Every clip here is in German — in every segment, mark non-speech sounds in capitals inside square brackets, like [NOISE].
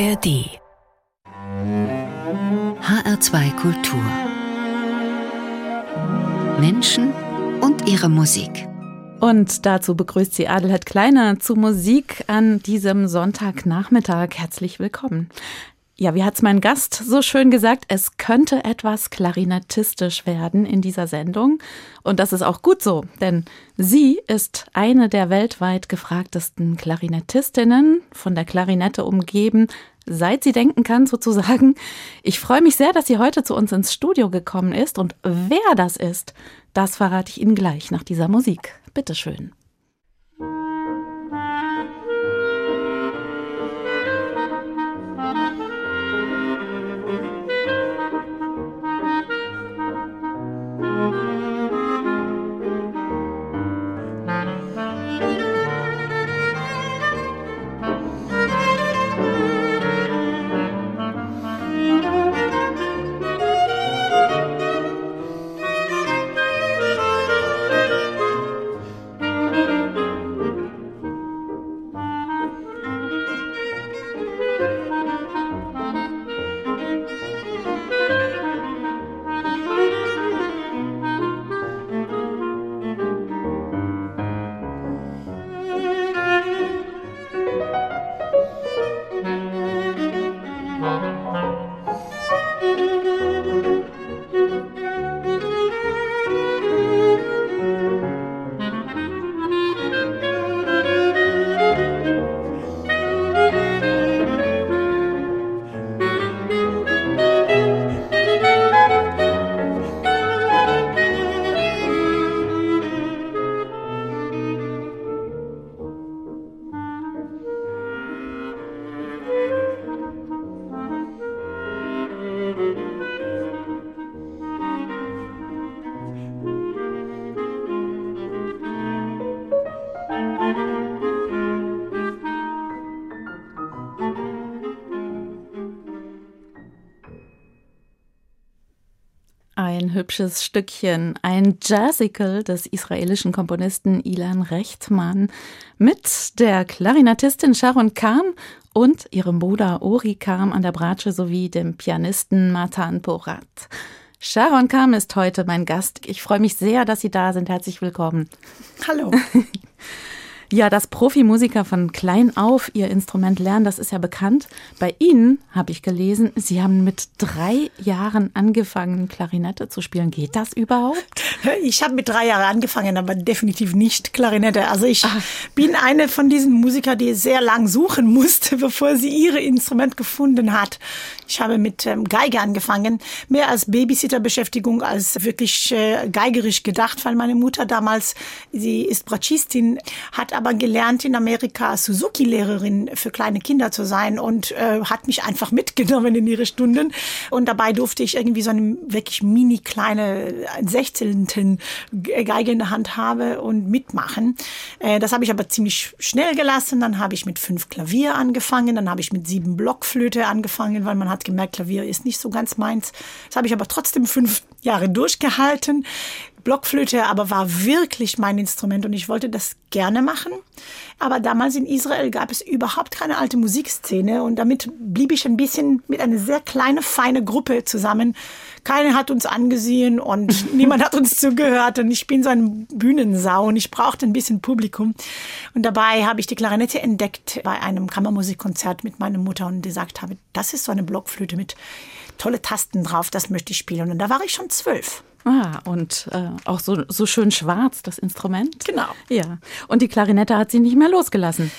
ARD HR2 Kultur Menschen und ihre Musik. Und dazu begrüßt sie Adelheid Kleiner zu Musik an diesem Sonntagnachmittag. Herzlich willkommen. Ja, wie hat's mein Gast so schön gesagt, es könnte etwas klarinettistisch werden in dieser Sendung. Und das ist auch gut so, denn sie ist eine der weltweit gefragtesten Klarinettistinnen, von der Klarinette umgeben, seit sie denken kann sozusagen. Ich freue mich sehr, dass sie heute zu uns ins Studio gekommen ist. Und wer das ist, das verrate ich Ihnen gleich nach dieser Musik. Bitteschön. Hübsches Stückchen, ein Jazzical des israelischen Komponisten Ilan Rechtmann mit der Klarinettistin Sharon Kahn und ihrem Bruder Ori Kam an der Bratsche sowie dem Pianisten Matan Porat. Sharon Kam ist heute mein Gast. Ich freue mich sehr, dass Sie da sind. Herzlich willkommen. Hallo. [LAUGHS] Ja, dass Profimusiker von klein auf ihr Instrument lernen, das ist ja bekannt. Bei Ihnen habe ich gelesen, Sie haben mit drei Jahren angefangen, Klarinette zu spielen. Geht das überhaupt? [LAUGHS] Ich habe mit drei Jahren angefangen, aber definitiv nicht Klarinette. Also ich Ach. bin eine von diesen Musikern, die sehr lang suchen musste, [LAUGHS] bevor sie ihre Instrument gefunden hat. Ich habe mit ähm, Geige angefangen, mehr als Babysitterbeschäftigung als wirklich äh, geigerisch gedacht, weil meine Mutter damals, sie ist Bratschistin, hat aber gelernt in Amerika Suzuki-Lehrerin für kleine Kinder zu sein und äh, hat mich einfach mitgenommen in ihre Stunden. Und dabei durfte ich irgendwie so eine wirklich mini kleine Sechzehnten Geige in der Hand habe und mitmachen. Äh, das habe ich aber ziemlich schnell gelassen. Dann habe ich mit fünf Klavier angefangen, dann habe ich mit sieben Blockflöte angefangen, weil man hat gemerkt, Klavier ist nicht so ganz meins. Das habe ich aber trotzdem fünf Jahre durchgehalten. Blockflöte aber war wirklich mein Instrument und ich wollte das gerne machen. Aber damals in Israel gab es überhaupt keine alte Musikszene und damit blieb ich ein bisschen mit einer sehr kleinen, feine Gruppe zusammen. Keiner hat uns angesehen und [LAUGHS] niemand hat uns zugehört und ich bin so ein Bühnensau und ich brauchte ein bisschen Publikum. Und dabei habe ich die Klarinette entdeckt bei einem Kammermusikkonzert mit meiner Mutter und gesagt habe, das ist so eine Blockflöte mit tolle Tasten drauf, das möchte ich spielen. Und da war ich schon zwölf. Ah, und äh, auch so, so schön schwarz, das Instrument. Genau. Ja. Und die Klarinette hat sie nicht mehr losgelassen.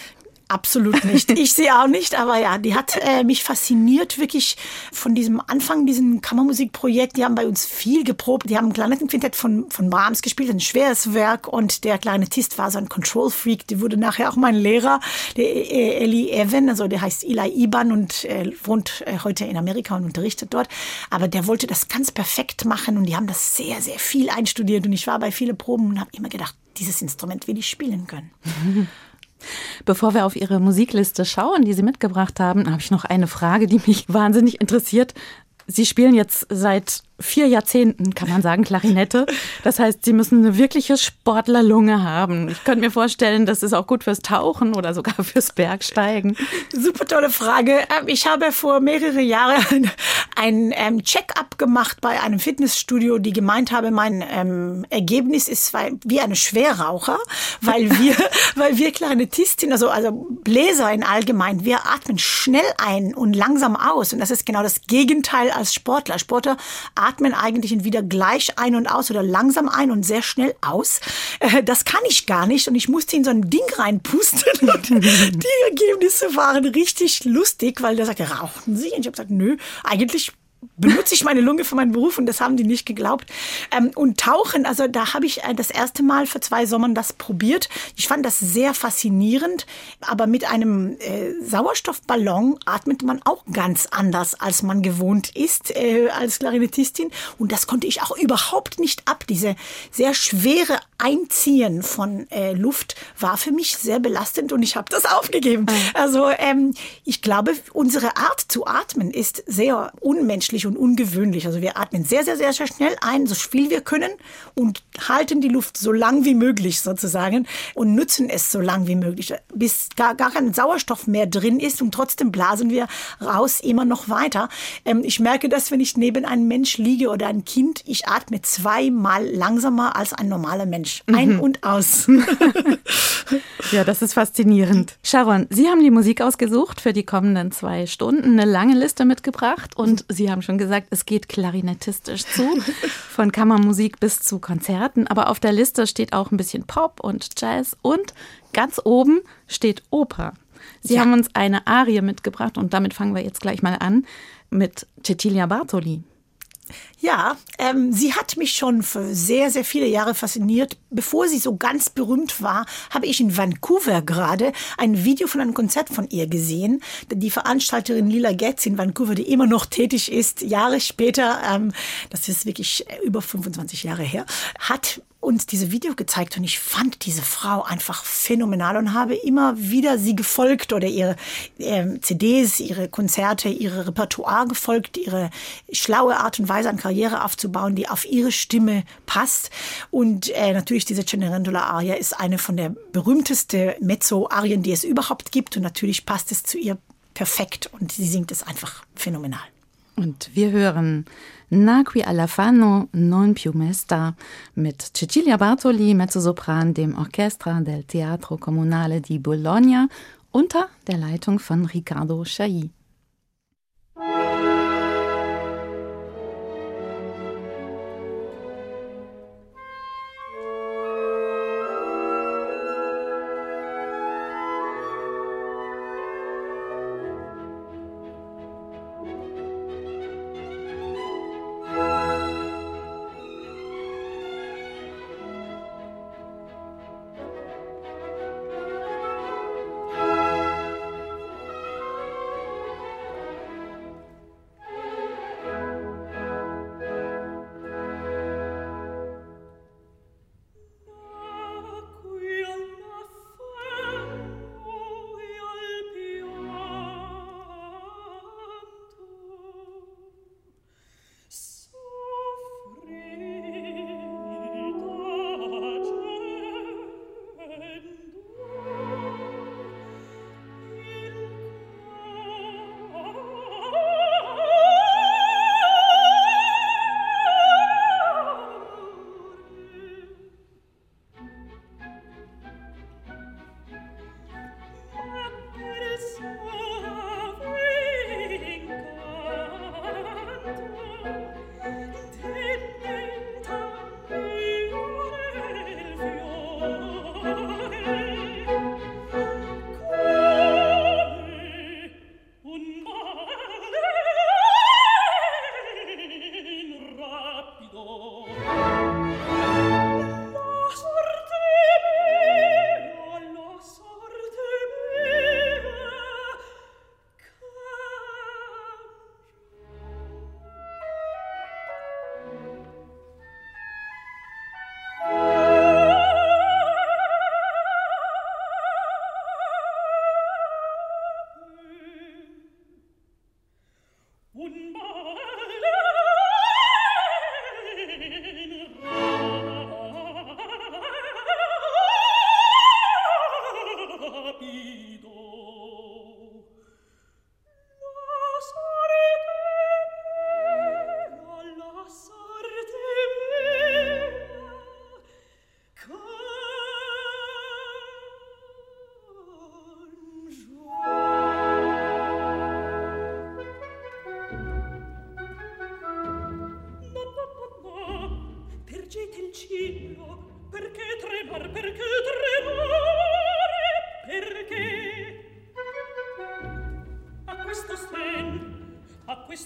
Absolut nicht. [LAUGHS] Ich sehe auch nicht, aber ja, die hat äh, mich fasziniert, wirklich von diesem Anfang, diesem Kammermusikprojekt. Die haben bei uns viel geprobt. Die haben ein Klarinettenquintett von, von Brahms gespielt, ein schweres Werk. Und der Klarinettist war so ein Control-Freak. Die wurde nachher auch mein Lehrer, der äh, Eli Evan, also der heißt Eli Iban und äh, wohnt äh, heute in Amerika und unterrichtet dort. Aber der wollte das ganz perfekt machen und die haben das sehr, sehr viel einstudiert. Und ich war bei vielen Proben und habe immer gedacht, dieses Instrument will ich spielen können. [LAUGHS] Bevor wir auf Ihre Musikliste schauen, die Sie mitgebracht haben, habe ich noch eine Frage, die mich [LAUGHS] wahnsinnig interessiert. Sie spielen jetzt seit vier Jahrzehnten, kann man sagen, Klarinette. Das heißt, Sie müssen eine wirkliche Sportlerlunge haben. Ich könnte mir vorstellen, das ist auch gut fürs Tauchen oder sogar fürs Bergsteigen. Super tolle Frage. Ähm, ich habe vor mehrere Jahren ein ähm, Check-up gemacht bei einem Fitnessstudio, die gemeint habe, mein ähm, Ergebnis ist wie eine Schwerraucher, weil wir, [LAUGHS] weil wir Klarinettistin, also, also Bläser in allgemein, wir atmen schnell ein und langsam aus. Und das ist genau das Gegenteil als Sportler. Sportler atmen eigentlich wieder gleich ein und aus oder langsam ein und sehr schnell aus. Äh, das kann ich gar nicht und ich musste in so ein Ding reinpusten. [LAUGHS] die Ergebnisse waren richtig lustig, weil der sagte, rauchen Sie? Und ich habe gesagt, nö, eigentlich benutze ich meine Lunge für meinen Beruf und das haben die nicht geglaubt. Ähm, und Tauchen, also da habe ich äh, das erste Mal vor zwei Sommern das probiert. Ich fand das sehr faszinierend, aber mit einem äh, Sauerstoffballon atmet man auch ganz anders, als man gewohnt ist äh, als Klarinettistin. Und das konnte ich auch überhaupt nicht ab. Diese sehr schwere Einziehen von äh, Luft war für mich sehr belastend und ich habe das aufgegeben. Also ähm, ich glaube, unsere Art zu atmen ist sehr unmenschlich und ungewöhnlich. Also wir atmen sehr, sehr, sehr, sehr schnell ein, so viel wir können und halten die Luft so lang wie möglich sozusagen und nutzen es so lang wie möglich, bis gar, gar kein Sauerstoff mehr drin ist und trotzdem blasen wir raus immer noch weiter. Ähm, ich merke das, wenn ich neben einem Mensch liege oder ein Kind, ich atme zweimal langsamer als ein normaler Mensch. Ein mhm. und aus. [LAUGHS] ja, das ist faszinierend. Sharon, Sie haben die Musik ausgesucht für die kommenden zwei Stunden, eine lange Liste mitgebracht und Sie haben schon gesagt, es geht klarinettistisch zu, von Kammermusik bis zu Konzerten. Aber auf der Liste steht auch ein bisschen Pop und Jazz und ganz oben steht Oper. Sie ja. haben uns eine Arie mitgebracht und damit fangen wir jetzt gleich mal an mit Cecilia Bartoli. Ja, ähm, sie hat mich schon für sehr, sehr viele Jahre fasziniert. Bevor sie so ganz berühmt war, habe ich in Vancouver gerade ein Video von einem Konzert von ihr gesehen. Die Veranstalterin Lila Getz in Vancouver, die immer noch tätig ist, Jahre später, ähm, das ist wirklich über 25 Jahre her, hat uns diese Video gezeigt und ich fand diese Frau einfach phänomenal und habe immer wieder sie gefolgt oder ihre äh, CDs, ihre Konzerte, ihre Repertoire gefolgt, ihre schlaue Art und Weise an Karriere aufzubauen, die auf ihre Stimme passt. Und äh, natürlich diese Cenerentola-Aria ist eine von der berühmtesten Mezzo-Arien, die es überhaupt gibt und natürlich passt es zu ihr perfekt und sie singt es einfach phänomenal. Und wir hören Nacqui alla fano non più mesta mit Cecilia Bartoli, Mezzosopran, dem Orchestra del Teatro Comunale di Bologna unter der Leitung von Riccardo Chailly.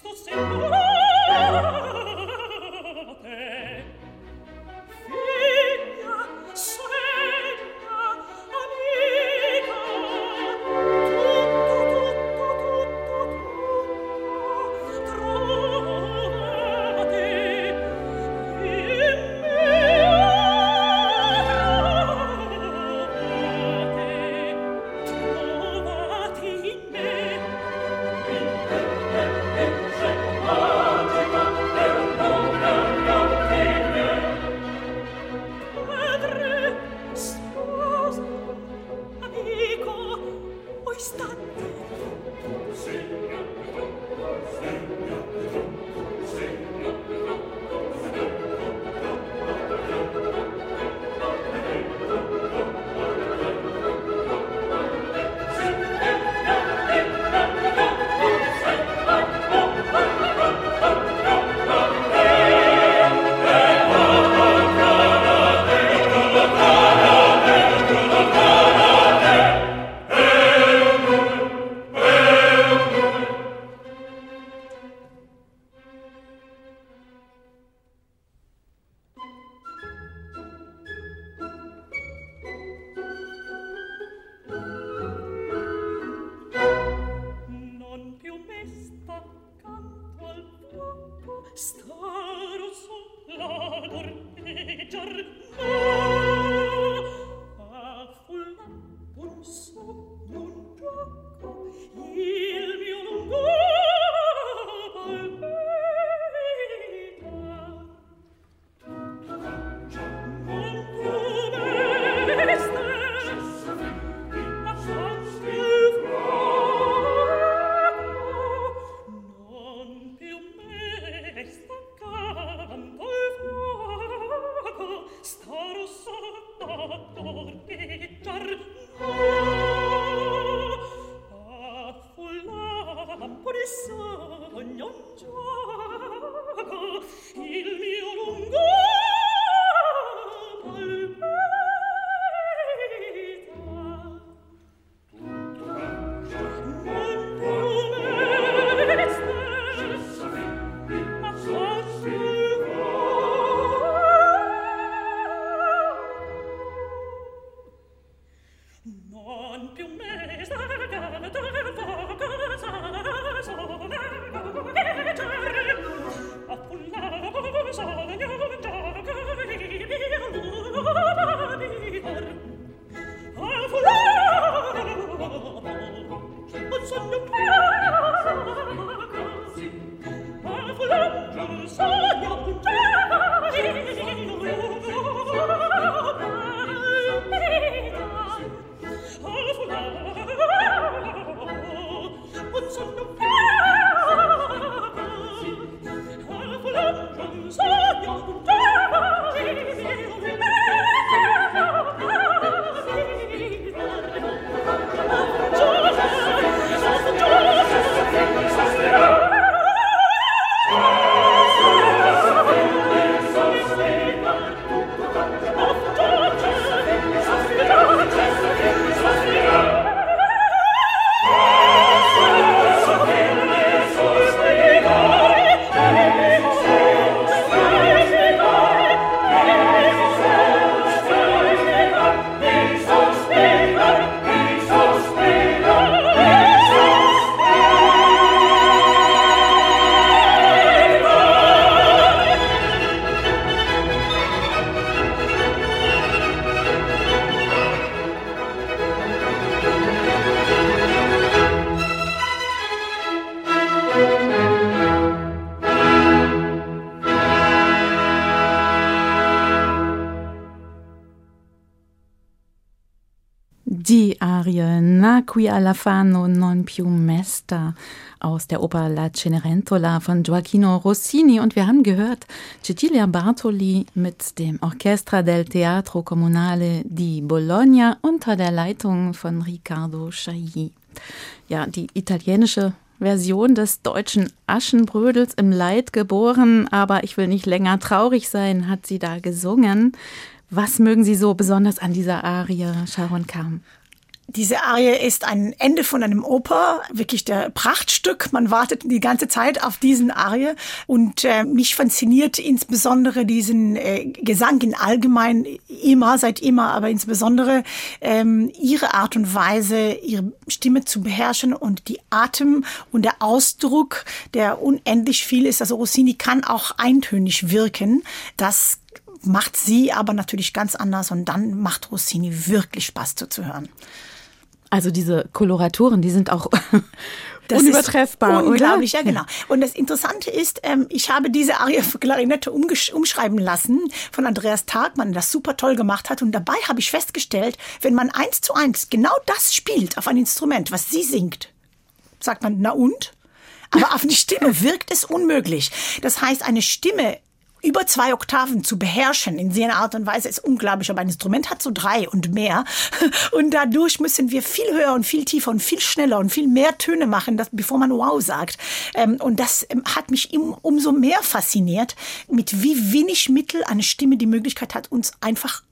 sto sicuro qui alla fano non più mesta aus der Oper La Cenerentola von Gioacchino Rossini und wir haben gehört Cecilia Bartoli mit dem Orchestra del Teatro Comunale di Bologna unter der Leitung von Riccardo Chailly. Ja, die italienische Version des deutschen Aschenbrödels im Leid geboren, aber ich will nicht länger traurig sein, hat sie da gesungen. Was mögen Sie so besonders an dieser Arie, Sharon Kam? Diese Arie ist ein Ende von einem Oper, wirklich der Prachtstück. Man wartet die ganze Zeit auf diesen Arie und äh, mich fasziniert insbesondere diesen äh, Gesang in allgemein immer, seit immer, aber insbesondere ähm, ihre Art und Weise, ihre Stimme zu beherrschen und die Atem und der Ausdruck, der unendlich viel ist. Also Rossini kann auch eintönig wirken. Das macht sie aber natürlich ganz anders und dann macht Rossini wirklich Spaß zuzuhören. Also diese Koloraturen, die sind auch [LAUGHS] das unübertreffbar, unglaublich, oder? ja genau. Und das Interessante ist, ähm, ich habe diese Arie für Klarinette umschreiben lassen von Andreas Tagmann, das super toll gemacht hat. Und dabei habe ich festgestellt, wenn man eins zu eins genau das spielt auf ein Instrument, was sie singt, sagt man, na und? Aber auf eine Stimme wirkt es unmöglich. Das heißt, eine Stimme über zwei Oktaven zu beherrschen in sehr Art und Weise ist unglaublich. Aber ein Instrument hat so drei und mehr. [LAUGHS] Und dadurch müssen wir viel höher und viel tiefer und viel schneller und viel mehr Töne machen, dass, bevor man Wow sagt. Ähm, und das ähm, hat mich umso mehr fasziniert, mit wie wenig Mittel eine Stimme die Möglichkeit hat, uns einfach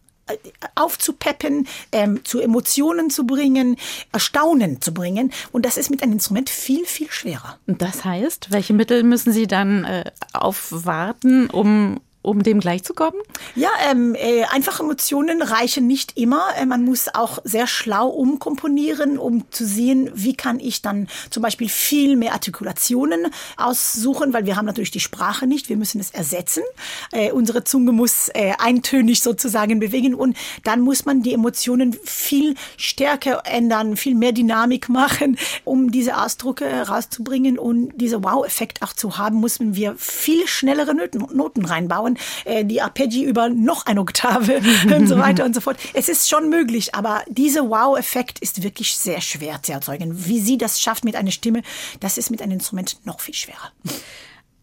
aufzupeppen, ähm, zu Emotionen zu bringen, Erstaunen zu bringen. Und das ist mit einem Instrument viel, viel schwerer. Das heißt, welche Mittel müssen Sie dann äh, aufwarten, um um dem gleichzukommen? Ja, ähm, äh, einfache Emotionen reichen nicht immer. Äh, man muss auch sehr schlau umkomponieren, um zu sehen, wie kann ich dann zum Beispiel viel mehr Artikulationen aussuchen, weil wir haben natürlich die Sprache nicht. Wir müssen es ersetzen. Äh, unsere Zunge muss äh, eintönig sozusagen bewegen und dann muss man die Emotionen viel stärker ändern, viel mehr Dynamik machen, um diese Ausdrucke rauszubringen und diese Wow-Effekt auch zu haben, müssen wir viel schnellere Noten reinbauen und äh, die Arpeggi über noch eine Oktave [LAUGHS] und so weiter und so fort. Es ist schon möglich, aber dieser Wow-Effekt ist wirklich sehr schwer zu erzeugen. Wie sie das schafft mit einer Stimme, das ist mit einem Instrument noch viel schwerer.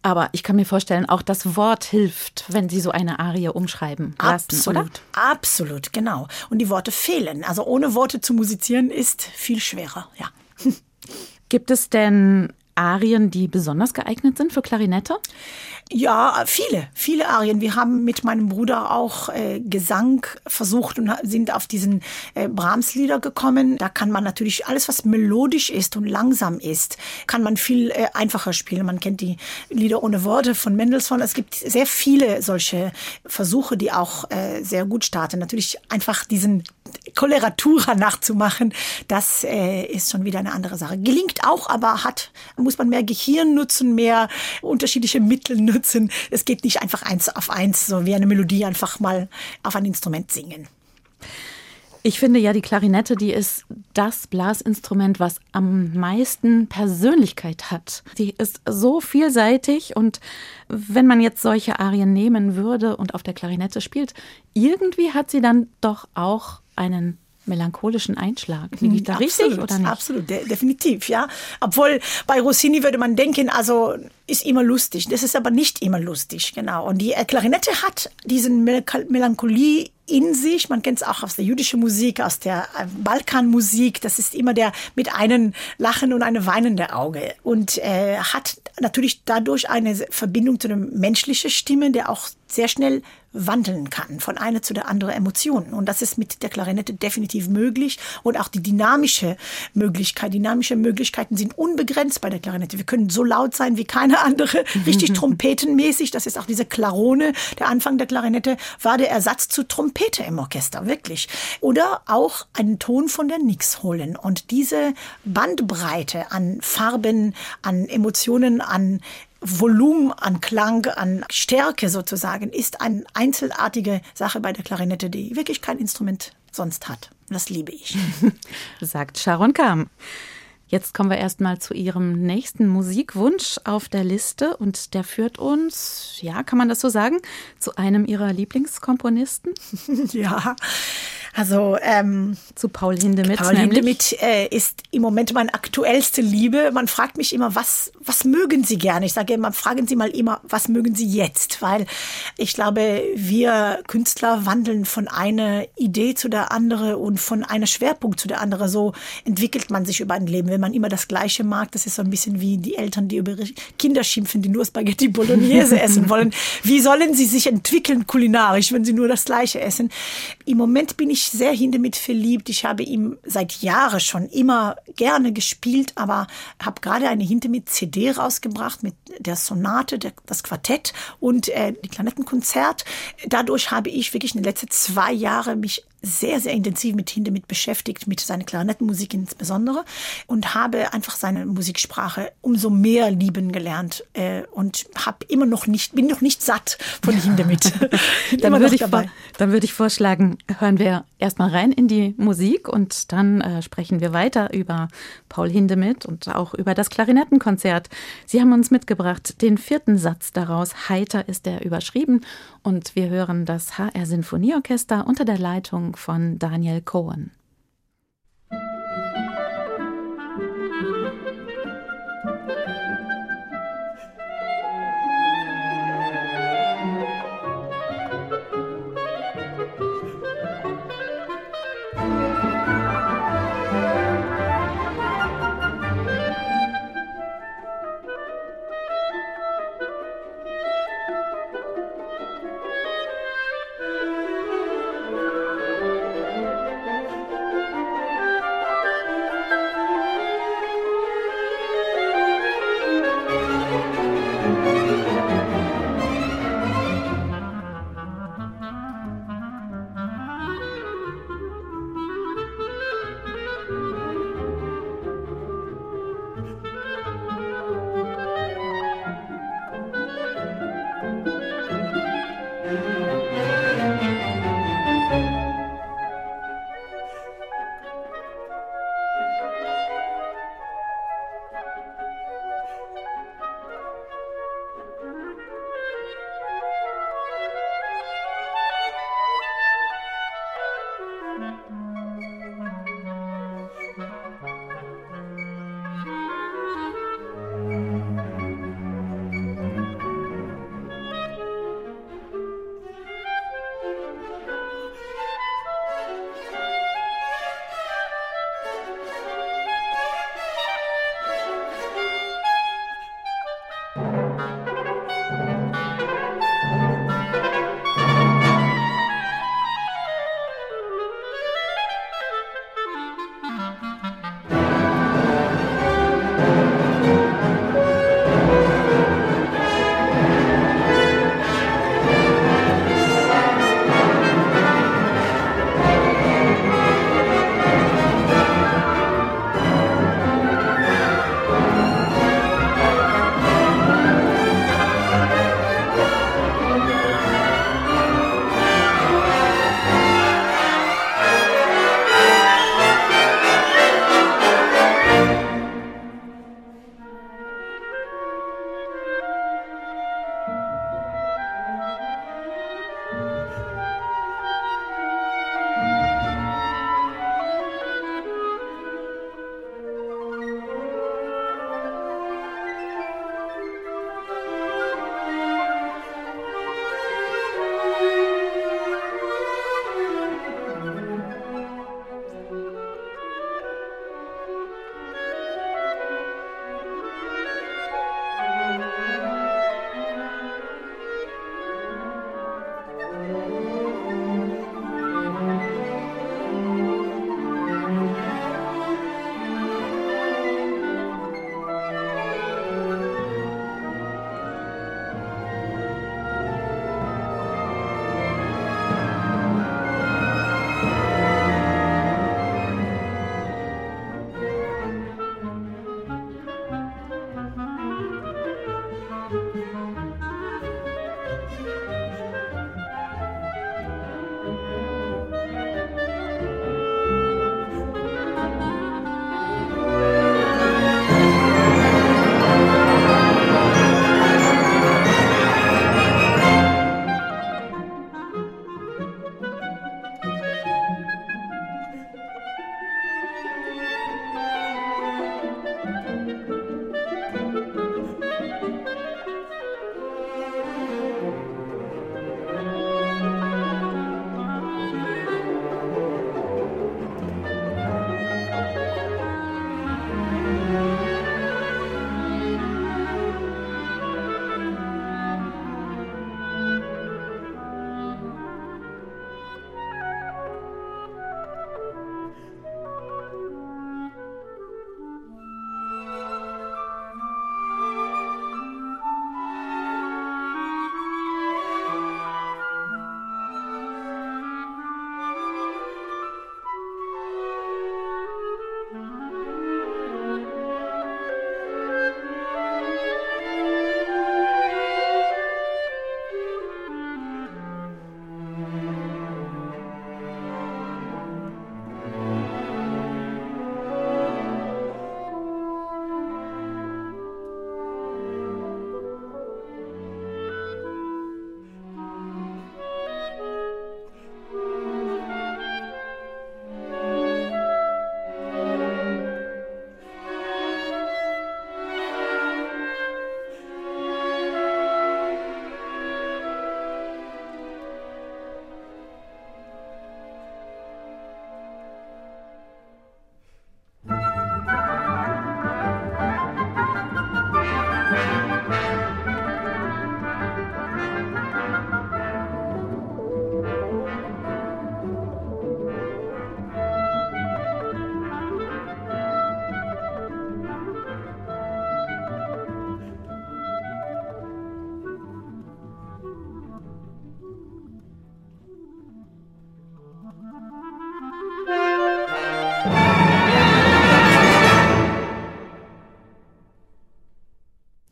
Aber ich kann mir vorstellen, auch das Wort hilft, wenn Sie so eine Arie umschreiben lassen, Absolut, oder? absolut, genau. Und die Worte fehlen. Also ohne Worte zu musizieren ist viel schwerer, ja. [LAUGHS] Gibt es denn Arien, die besonders geeignet sind für Klarinette? Ja, viele, viele Arien. Wir haben mit meinem Bruder auch äh, Gesang versucht und sind auf diesen äh, Brahms-Lieder gekommen. Da kann man natürlich alles, was melodisch ist und langsam ist, kann man viel äh, einfacher spielen. Man kennt die Lieder ohne Worte von Mendelssohn. Es gibt sehr viele solche Versuche, die auch äh, sehr gut starten. Natürlich einfach diesen Coloratura nachzumachen, das äh, ist schon wieder eine andere Sache. Gelingt auch, aber hat, muss man mehr Gehirn nutzen, mehr unterschiedliche Mittel nutzen. Es geht nicht einfach eins auf eins, so wie eine Melodie einfach mal auf ein Instrument singen. Ich finde ja, die Klarinette, die ist das Blasinstrument, was am meisten Persönlichkeit hat. Die ist so vielseitig und wenn man jetzt solche Arien nehmen würde und auf der Klarinette spielt, irgendwie hat sie dann doch auch einen melancholischen Einschlag. Liege ich da absolut, richtig oder nicht? Absolut, de definitiv, ja. Obwohl bei Rossini würde man denken, also ist immer lustig. Das ist aber nicht immer lustig, genau. Und die Klarinette hat diesen Melancholie in sich. Man kennt es auch aus der jüdischen Musik, aus der äh, Balkanmusik. Das ist immer der mit einem Lachen und einem weinenden Auge und äh, hat natürlich dadurch eine Verbindung zu einer menschlichen Stimme, der auch sehr schnell wandeln kann von einer zu der anderen Emotion. Und das ist mit der Klarinette definitiv möglich. Und auch die dynamische Möglichkeit, dynamische Möglichkeiten sind unbegrenzt bei der Klarinette. Wir können so laut sein wie keine andere, [LAUGHS] richtig trompetenmäßig. Das ist auch diese Klarone. Der Anfang der Klarinette war der Ersatz zu Trompete im Orchester, wirklich. Oder auch einen Ton von der Nix holen. Und diese Bandbreite an Farben, an Emotionen, an Volumen an Klang, an Stärke sozusagen, ist eine einzelartige Sache bei der Klarinette, die wirklich kein Instrument sonst hat. Das liebe ich. [LAUGHS] Sagt Sharon Kam. Jetzt kommen wir erstmal zu Ihrem nächsten Musikwunsch auf der Liste und der führt uns, ja, kann man das so sagen, zu einem Ihrer Lieblingskomponisten? [LAUGHS] ja, Also ähm, zu Paul Hindemith. Paul Hindemith äh, ist im Moment meine aktuellste Liebe. Man fragt mich immer, was, was mögen Sie gerne? Ich sage immer, fragen Sie mal immer, was mögen Sie jetzt? Weil ich glaube, wir Künstler wandeln von einer Idee zu der andere und von einer Schwerpunkt zu der andere. So entwickelt man sich über ein Leben. Wenn man immer das Gleiche mag, das ist so ein bisschen wie die Eltern, die über Kinder schimpfen, die nur Spaghetti Bolognese [LAUGHS] essen wollen. Wie sollen sie sich entwickeln kulinarisch, wenn sie nur das Gleiche essen? Im Moment bin ich sehr Hindemith verliebt. Ich habe ihm seit Jahren schon immer gerne gespielt, aber habe gerade eine Hindemith-CD rausgebracht mit der Sonate, der, das Quartett und äh, die Klanettenkonzert. Dadurch habe ich wirklich in den letzten zwei Jahren mich sehr, sehr intensiv mit Hindemith beschäftigt, mit seiner Klarinettenmusik insbesondere und habe einfach seine Musiksprache umso mehr lieben gelernt äh, und habe immer noch nicht, bin noch nicht satt von Hindemith. [LAUGHS] dann würde ich, dann würde ich vorschlagen, hören wir erstmal rein in die Musik und dann äh, sprechen wir weiter über Paul Hindemith und auch über das Klarinettenkonzert. Sie haben uns mitgebracht den vierten Satz daraus. Heiter ist er überschrieben und wir hören das HR Sinfonieorchester unter der Leitung von Daniel Cohen.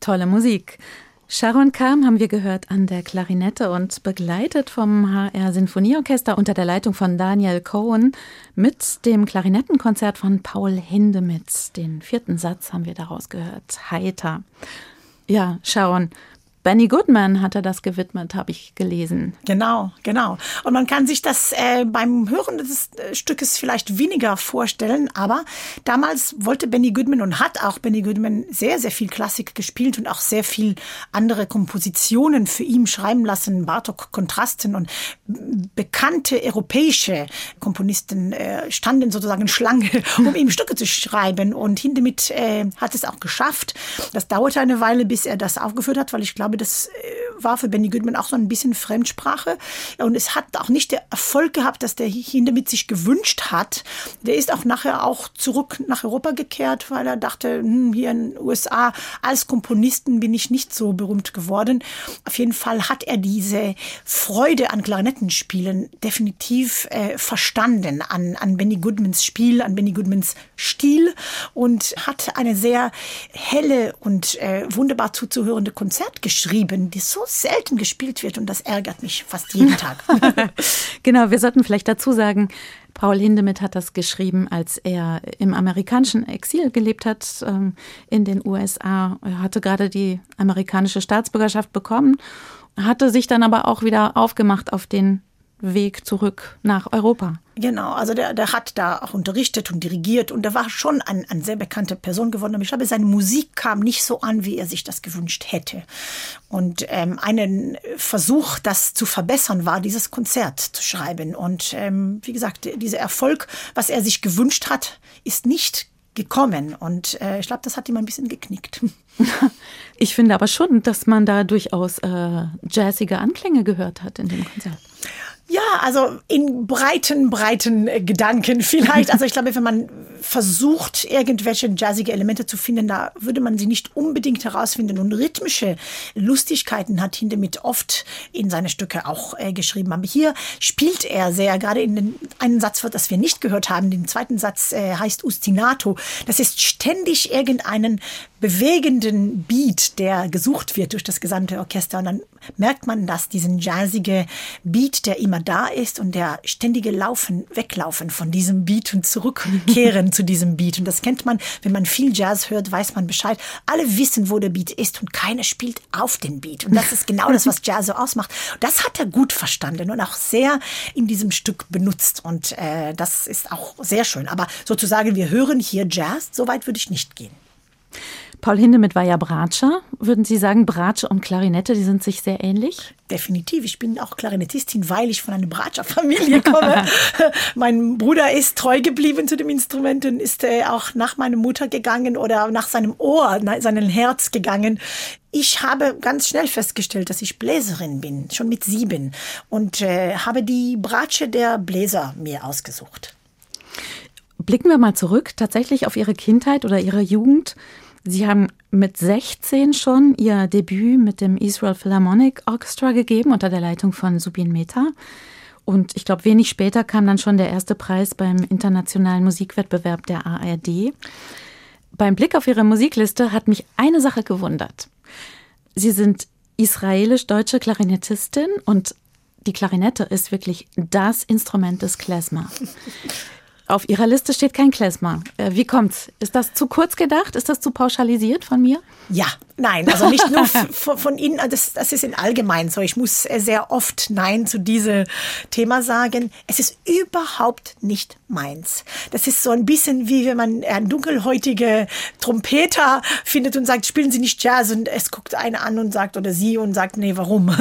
Tolle Musik. Sharon Kam haben wir gehört an der Klarinette und begleitet vom HR Sinfonieorchester unter der Leitung von Daniel Cohen mit dem Klarinettenkonzert von Paul Hindemith. Den vierten Satz haben wir daraus gehört. Heiter. Ja, Sharon, Benny Goodman hat er das gewidmet, habe ich gelesen. Genau, genau. Und man kann sich das äh, beim Hören des äh, Stückes vielleicht weniger vorstellen, aber damals wollte Benny Goodman und hat auch Benny Goodman sehr, sehr viel Klassik gespielt und auch sehr viel andere Kompositionen für ihn schreiben lassen, Bartok Kontrasten und bekannte europäische Komponisten äh, standen sozusagen Schlange, [LAUGHS] um ihm Stücke zu schreiben und Hindemith äh, hat es auch geschafft. Das dauerte eine Weile, bis er das aufgeführt hat, weil ich glaube, das äh, war für Benny Goodman auch so ein bisschen Fremdsprache. Und es hat auch nicht der Erfolg gehabt, dass der Hindemith sich gewünscht hat. Der ist auch nachher auch zurück nach Europa gekehrt, weil er dachte, hm, hier in den USA als Komponisten bin ich nicht so berühmt geworden. Auf jeden Fall hat er diese Freude an Klarinettenspielen definitiv äh, verstanden, an, an Benny Goodmans Spiel, an Benny Goodmans Stil und hat eine sehr helle und äh, wunderbar zuzuhörende Konzert geschrieben, die so selten gespielt wird und das ärgert mich fast jeden [LAUGHS] Tag. [LAUGHS] genau, wir sollten vielleicht dazu sagen, Paul Hindemith hat das geschrieben, als er im amerikanischen Exil gelebt hat ähm, in den USA. Er hatte gerade die amerikanische Staatsbürgerschaft bekommen, hatte sich dann aber auch wieder aufgemacht auf den Weg zurück nach Europa. Genau, also der, der hat da auch unterrichtet und dirigiert und er war schon ein, ein sehr bekannte Person geworden. Aber ich glaube, seine Musik kam nicht so an, wie er sich das gewünscht hätte. Und ähm, einen Versuch, das zu verbessern, war, dieses Konzert zu schreiben. Und ähm, wie gesagt, dieser Erfolg, was er sich gewünscht hat, ist nicht gekommen. Und äh, ich glaube, das hat ihm ein bisschen geknickt. [LAUGHS] Ich finde aber schon, dass man da durchaus äh, jazzige Anklänge gehört hat in dem Konzert. Ja, also in breiten, breiten äh, Gedanken vielleicht. Also ich glaube, wenn man versucht, irgendwelche jazzige Elemente zu finden, da würde man sie nicht unbedingt herausfinden. Und rhythmische Lustigkeiten hat Hindemith oft in seine Stücke auch äh, geschrieben. Aber hier spielt er sehr, gerade in den einen Satz, das wir nicht gehört haben, den zweiten Satz äh, heißt Ustinato. Das ist ständig irgendeinen bewegenden Beat, der gesucht wird durch das gesamte Orchester. Und dann merkt man, dass diesen jazzige Beat, der immer da ist und der ständige Laufen, Weglaufen von diesem Beat und zurückkehren [LAUGHS] zu diesem Beat. Und das kennt man, wenn man viel Jazz hört, weiß man Bescheid. Alle wissen, wo der Beat ist und keiner spielt auf den Beat. Und das ist genau das, was [LAUGHS] Jazz so ausmacht. Das hat er gut verstanden und auch sehr in diesem Stück benutzt. Und äh, das ist auch sehr schön. Aber sozusagen, wir hören hier Jazz, so weit würde ich nicht gehen. Paul Hindemith war ja Bratscher. Würden Sie sagen, Bratsche und Klarinette, die sind sich sehr ähnlich? Definitiv. Ich bin auch Klarinettistin, weil ich von einer Bratscher-Familie [LAUGHS] komme. [LAUGHS] mein Bruder ist treu geblieben zu dem Instrument und ist äh, auch nach meiner Mutter gegangen oder nach seinem Ohr, nach seinem Herz gegangen. Ich habe ganz schnell festgestellt, dass ich Bläserin bin, schon mit sieben, und äh, habe die Bratsche der Bläser mir ausgesucht. Blicken wir mal zurück, tatsächlich auf Ihre Kindheit oder Ihre Jugend. Sie haben mit 16 schon Ihr Debüt mit dem Israel Philharmonic Orchestra gegeben unter der Leitung von Subin Mehta. Und ich glaube, wenig später kam dann schon der erste Preis beim internationalen Musikwettbewerb der ARD. Beim Blick auf Ihre Musikliste hat mich eine Sache gewundert. Sie sind israelisch-deutsche Klarinettistin und die Klarinette ist wirklich das Instrument des Klezmer. [LAUGHS] Auf Ihrer Liste steht kein Klezmer. Äh, wie kommt's? Ist das zu kurz gedacht? Ist das zu pauschalisiert von mir? Ja, nein, also nicht nur [LAUGHS] von Ihnen, das, das ist in allgemein so. Ich muss sehr oft Nein zu diesem Thema sagen. Es ist überhaupt nicht meins. Das ist so ein bisschen wie wenn man einen dunkelhäutige Trompeter findet und sagt, spielen Sie nicht Jazz und es guckt einen an und sagt oder sie und sagt, nee, warum?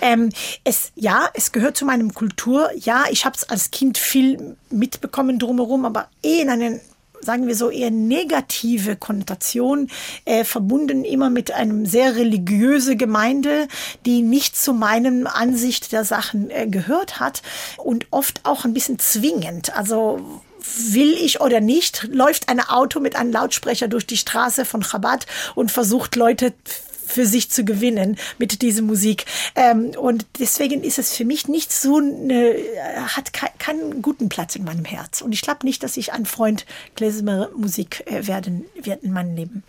ähm, es, ja, es gehört zu meinem Kultur. Ja, ich habe es als Kind viel mitbekommen drumherum, aber eh in einen sagen wir so, eher negative Konnotation, äh, verbunden immer mit einem sehr religiöse Gemeinde, die nicht zu meinem Ansicht der Sachen äh, gehört hat und oft auch ein bisschen zwingend. Also will ich oder nicht, läuft ein Auto mit einem Lautsprecher durch die Straße von Chabad und versucht Leute für sich zu gewinnen mit dieser Musik. Ähm, und deswegen ist es für mich nicht so eine, hat ke keinen guten Platz in meinem Herz. Und ich glaube nicht, dass ich ein Freund Klezmer Musik äh, werden wird in meinem Leben.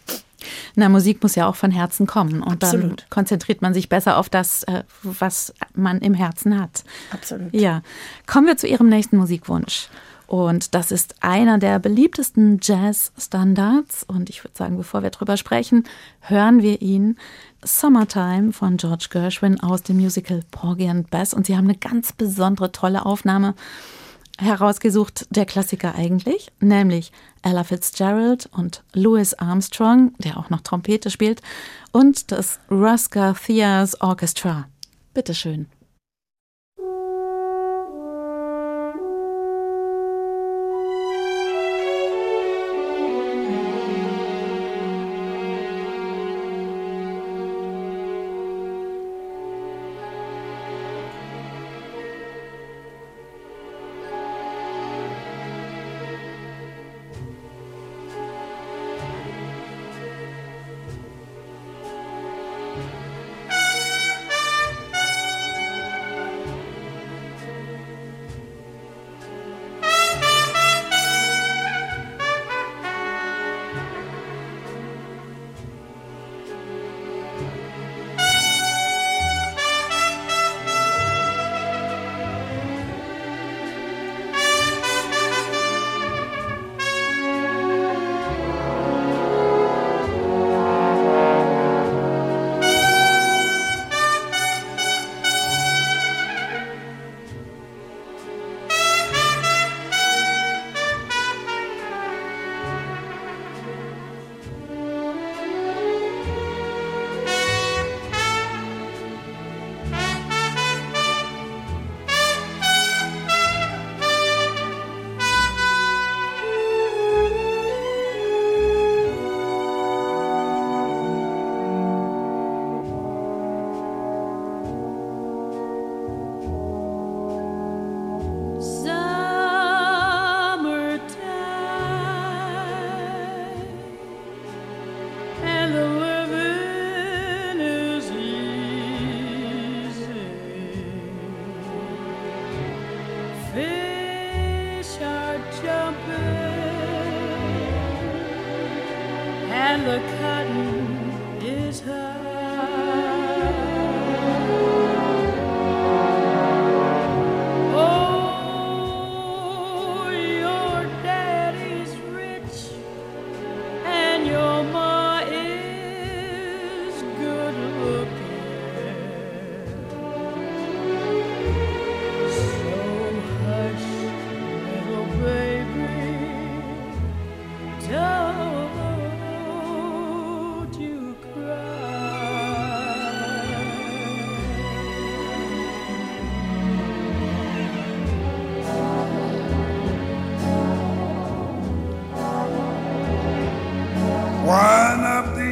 Na, Musik muss ja auch von Herzen kommen und Absolut. dann konzentriert man sich besser auf das, äh, was man im Herzen hat. Absolut. Ja, kommen wir zu Ihrem nächsten Musikwunsch. Und das ist einer der beliebtesten Jazz-Standards. Und ich würde sagen, bevor wir drüber sprechen, hören wir ihn. Summertime von George Gershwin aus dem Musical Porgy and Bess. Und Sie haben eine ganz besondere, tolle Aufnahme herausgesucht, der Klassiker eigentlich, nämlich Ella Fitzgerald und Louis Armstrong, der auch noch Trompete spielt, und das Ruska Theas Orchestra. Bitteschön.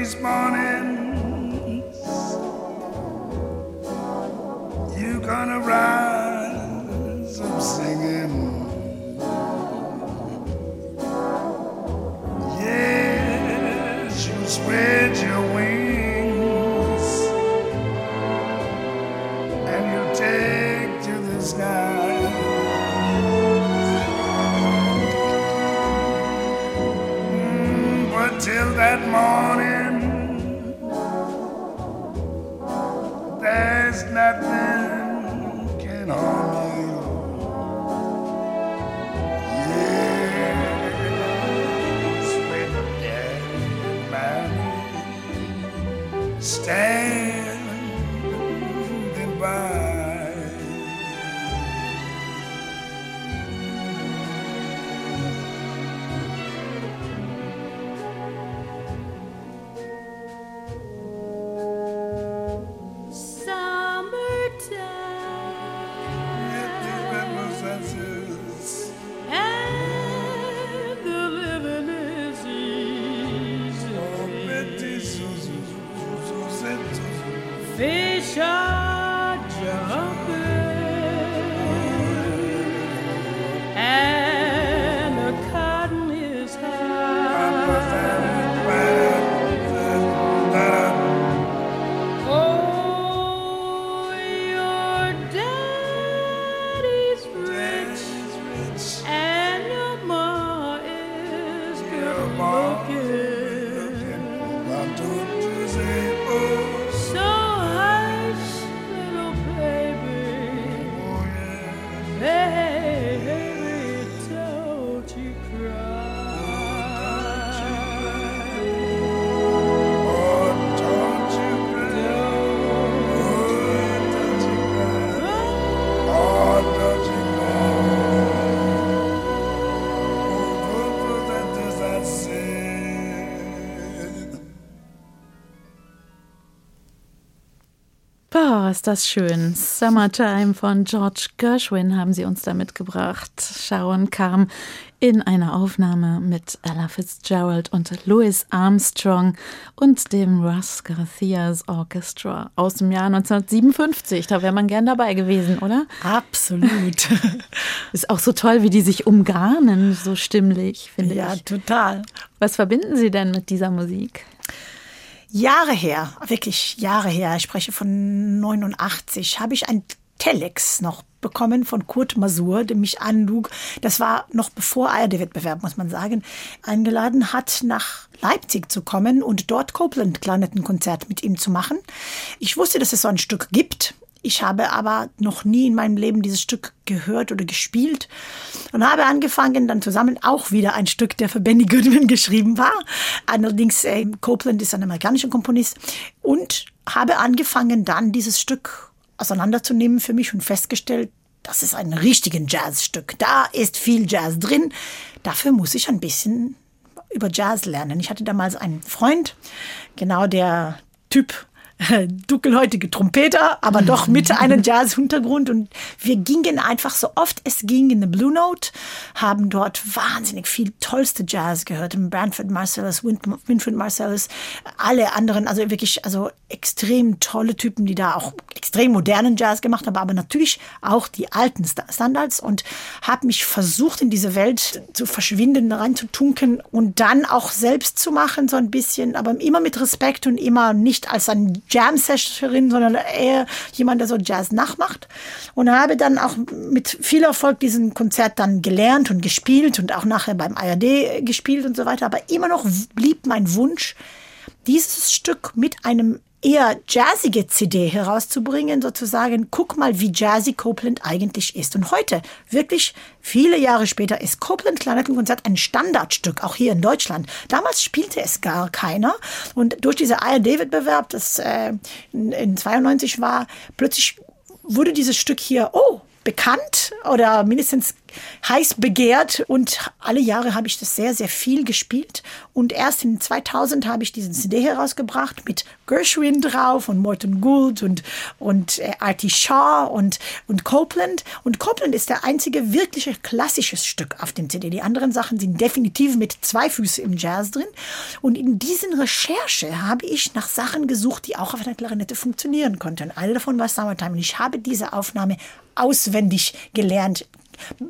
these mornings. You gonna ride. Hey! Ist das schön. Summertime von George Gershwin haben sie uns da mitgebracht. Sharon kam in einer Aufnahme mit Ella Fitzgerald und Louis Armstrong und dem Russ Garcias Orchestra aus dem Jahr 1957. Da wäre man gern dabei gewesen, oder? Absolut. [LAUGHS] Ist auch so toll, wie die sich umgarnen, so stimmlich, finde ja, ich. Ja, total. Was verbinden Sie denn mit dieser Musik? Jahre her, wirklich Jahre her, ich spreche von 89, habe ich ein Telex noch bekommen von Kurt Masur, der mich anlug. Das war noch bevor ARD-Wettbewerb, muss man sagen, eingeladen hat, nach Leipzig zu kommen und dort Copeland Klarnettenkonzert mit ihm zu machen. Ich wusste, dass es so ein Stück gibt. Ich habe aber noch nie in meinem Leben dieses Stück gehört oder gespielt und habe angefangen, dann zusammen auch wieder ein Stück, der für Benny Goodman [LAUGHS] geschrieben war. Allerdings, äh, Copeland ist ein amerikanischer Komponist und habe angefangen, dann dieses Stück auseinanderzunehmen für mich und festgestellt, das ist ein richtiges Jazzstück. Da ist viel Jazz drin. Dafür muss ich ein bisschen über Jazz lernen. Ich hatte damals einen Freund, genau der Typ, [LAUGHS] dunkelhäutige Trompeter, aber [LAUGHS] doch mit einem Jazz-Hintergrund. Und wir gingen einfach so oft es ging in the Blue Note, haben dort wahnsinnig viel tollste Jazz gehört. Branford Marcellus, Winfred Marcellus, alle anderen, also wirklich, also extrem tolle Typen, die da auch extrem modernen Jazz gemacht haben, aber natürlich auch die alten Standards und habe mich versucht, in diese Welt zu verschwinden, reinzutunken und dann auch selbst zu machen, so ein bisschen, aber immer mit Respekt und immer nicht als ein Jam-Sessionerin, sondern eher jemand, der so Jazz nachmacht. Und habe dann auch mit viel Erfolg diesen Konzert dann gelernt und gespielt und auch nachher beim ARD gespielt und so weiter. Aber immer noch blieb mein Wunsch, dieses Stück mit einem eher jazzige CD herauszubringen, sozusagen, guck mal, wie jazzy Copeland eigentlich ist. Und heute, wirklich viele Jahre später, ist Copeland Klarnettenkonzert ein Standardstück, auch hier in Deutschland. Damals spielte es gar keiner. Und durch diesen ARD-Wettbewerb, das äh, in, in 92 war, plötzlich wurde dieses Stück hier, oh, bekannt oder mindestens heiß begehrt und alle Jahre habe ich das sehr, sehr viel gespielt. Und erst in 2000 habe ich diesen CD herausgebracht mit Gershwin drauf und Morton Gould und, und äh, Artie Shaw und, und Copeland. Und Copeland ist der einzige wirkliche klassische Stück auf dem CD. Die anderen Sachen sind definitiv mit zwei Füßen im Jazz drin. Und in diesen Recherche habe ich nach Sachen gesucht, die auch auf einer Klarinette funktionieren konnten. Eine davon war Summertime. Und ich habe diese Aufnahme auswendig gelernt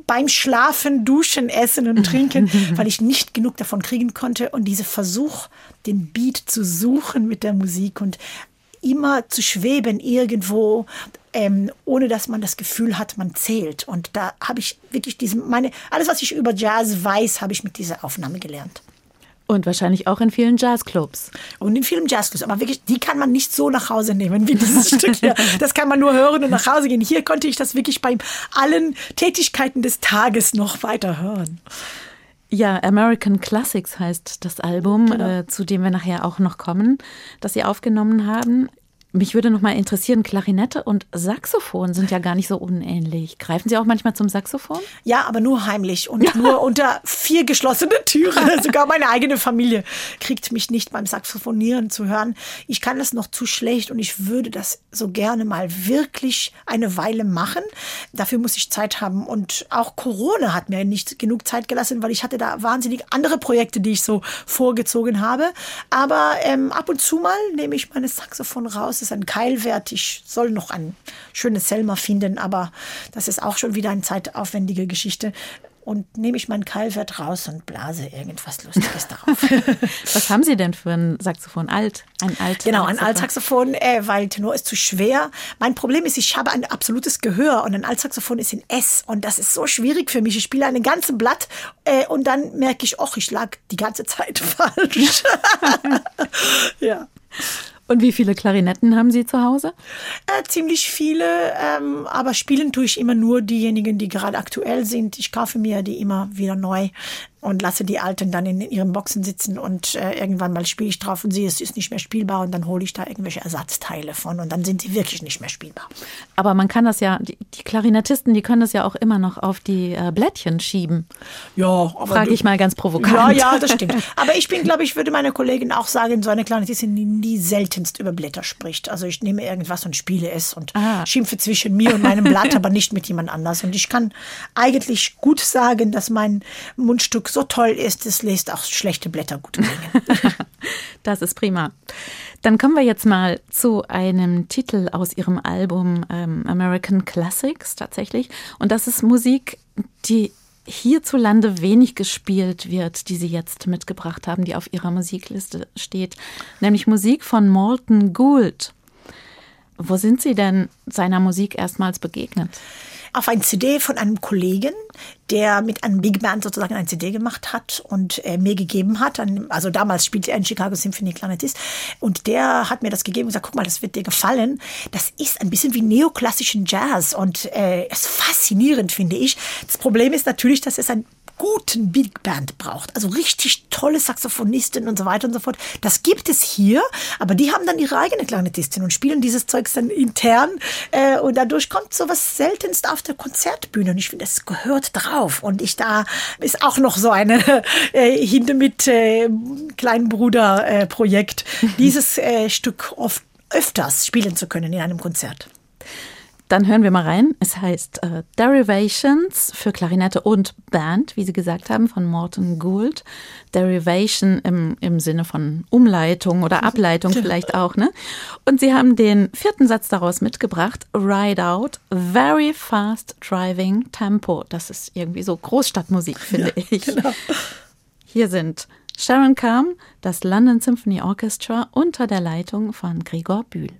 beim Schlafen, Duschen, Essen und Trinken, [LAUGHS] weil ich nicht genug davon kriegen konnte. Und dieser Versuch, den Beat zu suchen mit der Musik und immer zu schweben irgendwo, ähm, ohne dass man das Gefühl hat, man zählt. Und da habe ich wirklich diese, meine, alles, was ich über Jazz weiß, habe ich mit dieser Aufnahme gelernt. Und wahrscheinlich auch in vielen Jazzclubs. Und in vielen Jazzclubs. Aber wirklich, die kann man nicht so nach Hause nehmen wie dieses [LAUGHS] Stück hier. Das kann man nur hören und nach Hause gehen. Hier konnte ich das wirklich bei allen Tätigkeiten des Tages noch weiter hören. Ja, American Classics heißt das Album, genau. äh, zu dem wir nachher auch noch kommen, das Sie aufgenommen haben. Mich würde noch mal interessieren, Klarinette und Saxophon sind ja gar nicht so unähnlich. Greifen Sie auch manchmal zum Saxophon? Ja, aber nur heimlich und ja. nur unter [LAUGHS] vier geschlossenen Türen. Sogar meine eigene Familie kriegt mich nicht beim Saxophonieren zu hören. Ich kann das noch zu schlecht und ich würde das so gerne mal wirklich eine Weile machen. Dafür muss ich Zeit haben und auch Corona hat mir nicht genug Zeit gelassen, weil ich hatte da wahnsinnig andere Projekte, die ich so vorgezogen habe. Aber ähm, ab und zu mal nehme ich meine Saxophon raus ist ein Keilwert. Ich soll noch ein schönes Selma finden, aber das ist auch schon wieder eine zeitaufwendige Geschichte. Und nehme ich meinen Keilwert raus und blase irgendwas Lustiges [LAUGHS] darauf. Was haben Sie denn für ein Saxophon? Alt? Ein Alt genau, ein Altsaxophon, äh, weil Tenor ist zu schwer. Mein Problem ist, ich habe ein absolutes Gehör und ein Altsaxophon ist in S und das ist so schwierig für mich. Ich spiele ein ganzes Blatt äh, und dann merke ich, ach, ich lag die ganze Zeit [LAUGHS] falsch. [LAUGHS] ja. Und wie viele Klarinetten haben Sie zu Hause? Äh, ziemlich viele, ähm, aber spielen tue ich immer nur diejenigen, die gerade aktuell sind. Ich kaufe mir die immer wieder neu. Und lasse die Alten dann in, ihren Boxen sitzen und äh, irgendwann mal spiele ich drauf und sehe, es ist nicht mehr spielbar und dann hole ich da irgendwelche Ersatzteile von und dann sind sie wirklich nicht mehr spielbar. Aber man kann das ja, die, die Klarinettisten, die können das ja auch immer noch auf die äh, Blättchen schieben. Ja, aber frage ich mal ganz provokant. Ja, ja, das stimmt. Aber ich bin, glaube ich, würde meine Kollegin auch sagen, so eine Klarinettistin, die nie seltenst über Blätter spricht. Also ich nehme irgendwas und spiele es und ah. schimpfe zwischen mir und meinem Blatt, aber nicht mit jemand anders. Und ich kann eigentlich gut sagen, dass mein Mundstück so toll ist, es lässt auch schlechte Blätter gut klingen. [LAUGHS] das ist prima. Dann kommen wir jetzt mal zu einem Titel aus Ihrem Album ähm, American Classics tatsächlich. Und das ist Musik, die hierzulande wenig gespielt wird, die Sie jetzt mitgebracht haben, die auf Ihrer Musikliste steht, nämlich Musik von Malton Gould. Wo sind Sie denn seiner Musik erstmals begegnet? auf ein CD von einem Kollegen, der mit einem Big Band sozusagen ein CD gemacht hat und äh, mir gegeben hat. Also damals spielte er in Chicago Symphony Klarinettist und der hat mir das gegeben und gesagt, guck mal, das wird dir gefallen. Das ist ein bisschen wie neoklassischen Jazz und äh, ist faszinierend, finde ich. Das Problem ist natürlich, dass es ein guten Big Band braucht, also richtig tolle Saxophonisten und so weiter und so fort. Das gibt es hier, aber die haben dann ihre eigene Klarinettistin und spielen dieses Zeugs dann intern äh, und dadurch kommt sowas seltenst auf der Konzertbühne und ich finde, es gehört drauf und ich da ist auch noch so eine [LAUGHS] äh, Hinde mit äh, kleinen Bruder äh, [LAUGHS] dieses äh, Stück oft öfters spielen zu können in einem Konzert. Dann hören wir mal rein. Es heißt äh, Derivations für Klarinette und Band, wie Sie gesagt haben, von Morton Gould. Derivation im, im Sinne von Umleitung oder [LAUGHS] Ableitung genau. vielleicht auch. Ne? Und Sie haben den vierten Satz daraus mitgebracht. Ride out, very fast driving tempo. Das ist irgendwie so Großstadtmusik, finde ja, ich. Genau. Hier sind Sharon Calm, das London Symphony Orchestra unter der Leitung von Gregor Bühl.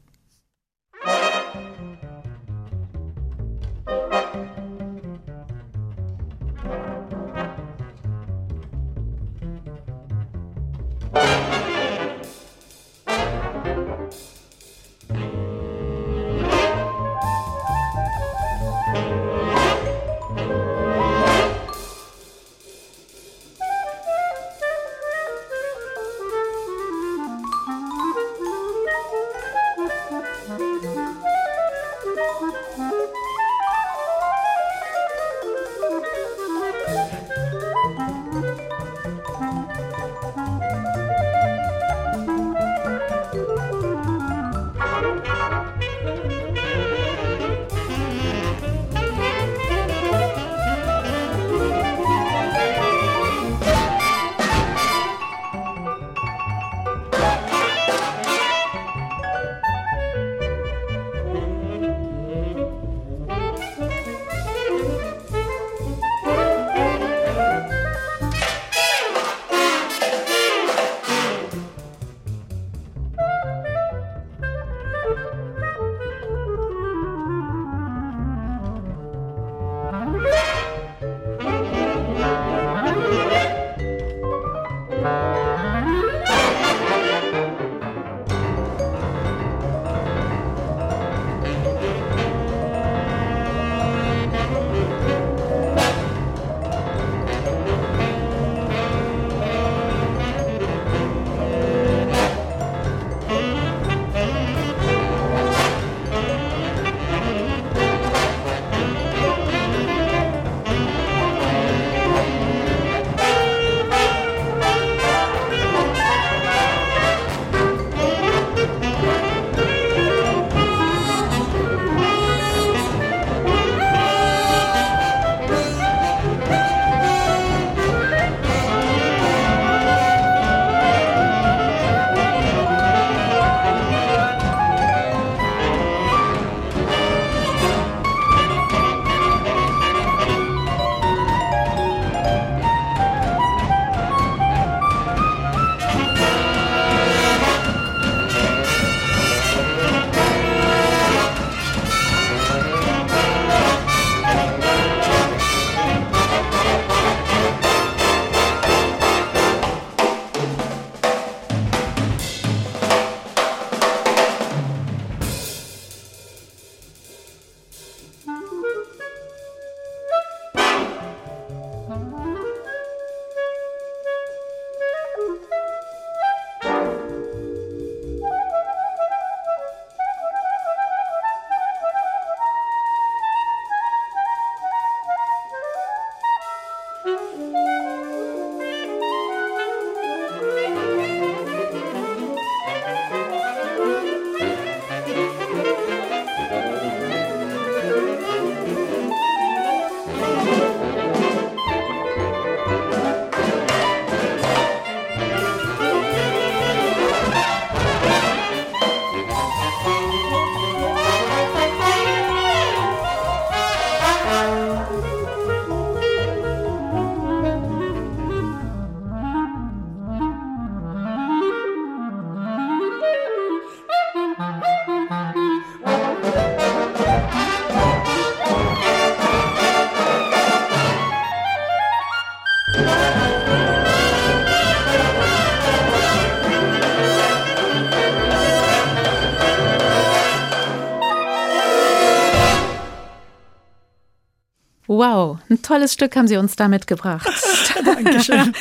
Wow, ein tolles Stück haben Sie uns da mitgebracht. [LAUGHS] Dankeschön.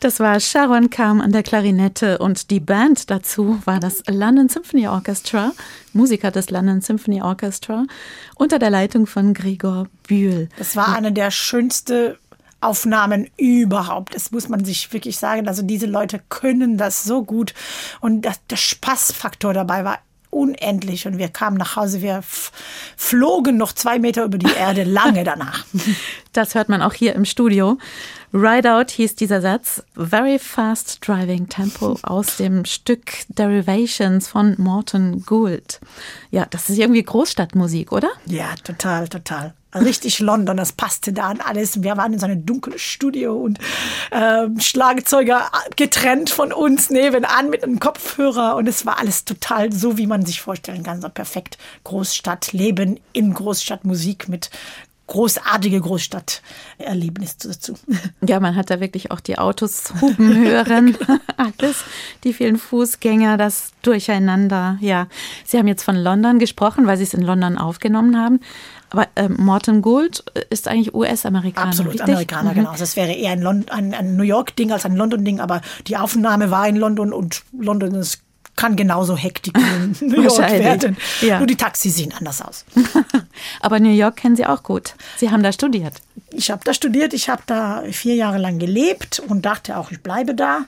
Das war Sharon Kam an der Klarinette und die Band dazu war das London Symphony Orchestra, Musiker des London Symphony Orchestra, unter der Leitung von Gregor Bühl. Das war eine der schönsten Aufnahmen überhaupt. Das muss man sich wirklich sagen. Also diese Leute können das so gut. Und das, der Spaßfaktor dabei war unendlich. Und wir kamen nach Hause, wir flogen noch zwei Meter über die Erde, [LAUGHS] lange danach. Das hört man auch hier im Studio. Ride Out hieß dieser Satz. Very Fast Driving Tempo aus dem Stück Derivations von Morton Gould. Ja, das ist irgendwie Großstadtmusik, oder? Ja, total, total richtig London, das passte da an alles. Wir waren in so einem dunklen Studio und äh, Schlagzeuger getrennt von uns nebenan mit einem Kopfhörer und es war alles total so, wie man sich vorstellen kann. So perfekt Großstadtleben in Großstadtmusik mit großartige Großstadterlebnis dazu. [LAUGHS] Ja, man hat da wirklich auch die Autos [LAUGHS] hupen hören, [LAUGHS] alles, die vielen Fußgänger, das Durcheinander. Ja, Sie haben jetzt von London gesprochen, weil Sie es in London aufgenommen haben. Aber äh, Morton Gould ist eigentlich US-Amerikaner. Absolut, richtig? Amerikaner, mhm. genau. Also es wäre eher ein, ein, ein New York-Ding als ein London-Ding, aber die Aufnahme war in London und London ist kann genauso Hektik in New York werden. Ja. Nur die Taxis sehen anders aus. [LAUGHS] Aber New York kennen Sie auch gut. Sie haben da studiert. Ich habe da studiert, ich habe da vier Jahre lang gelebt und dachte auch, ich bleibe da.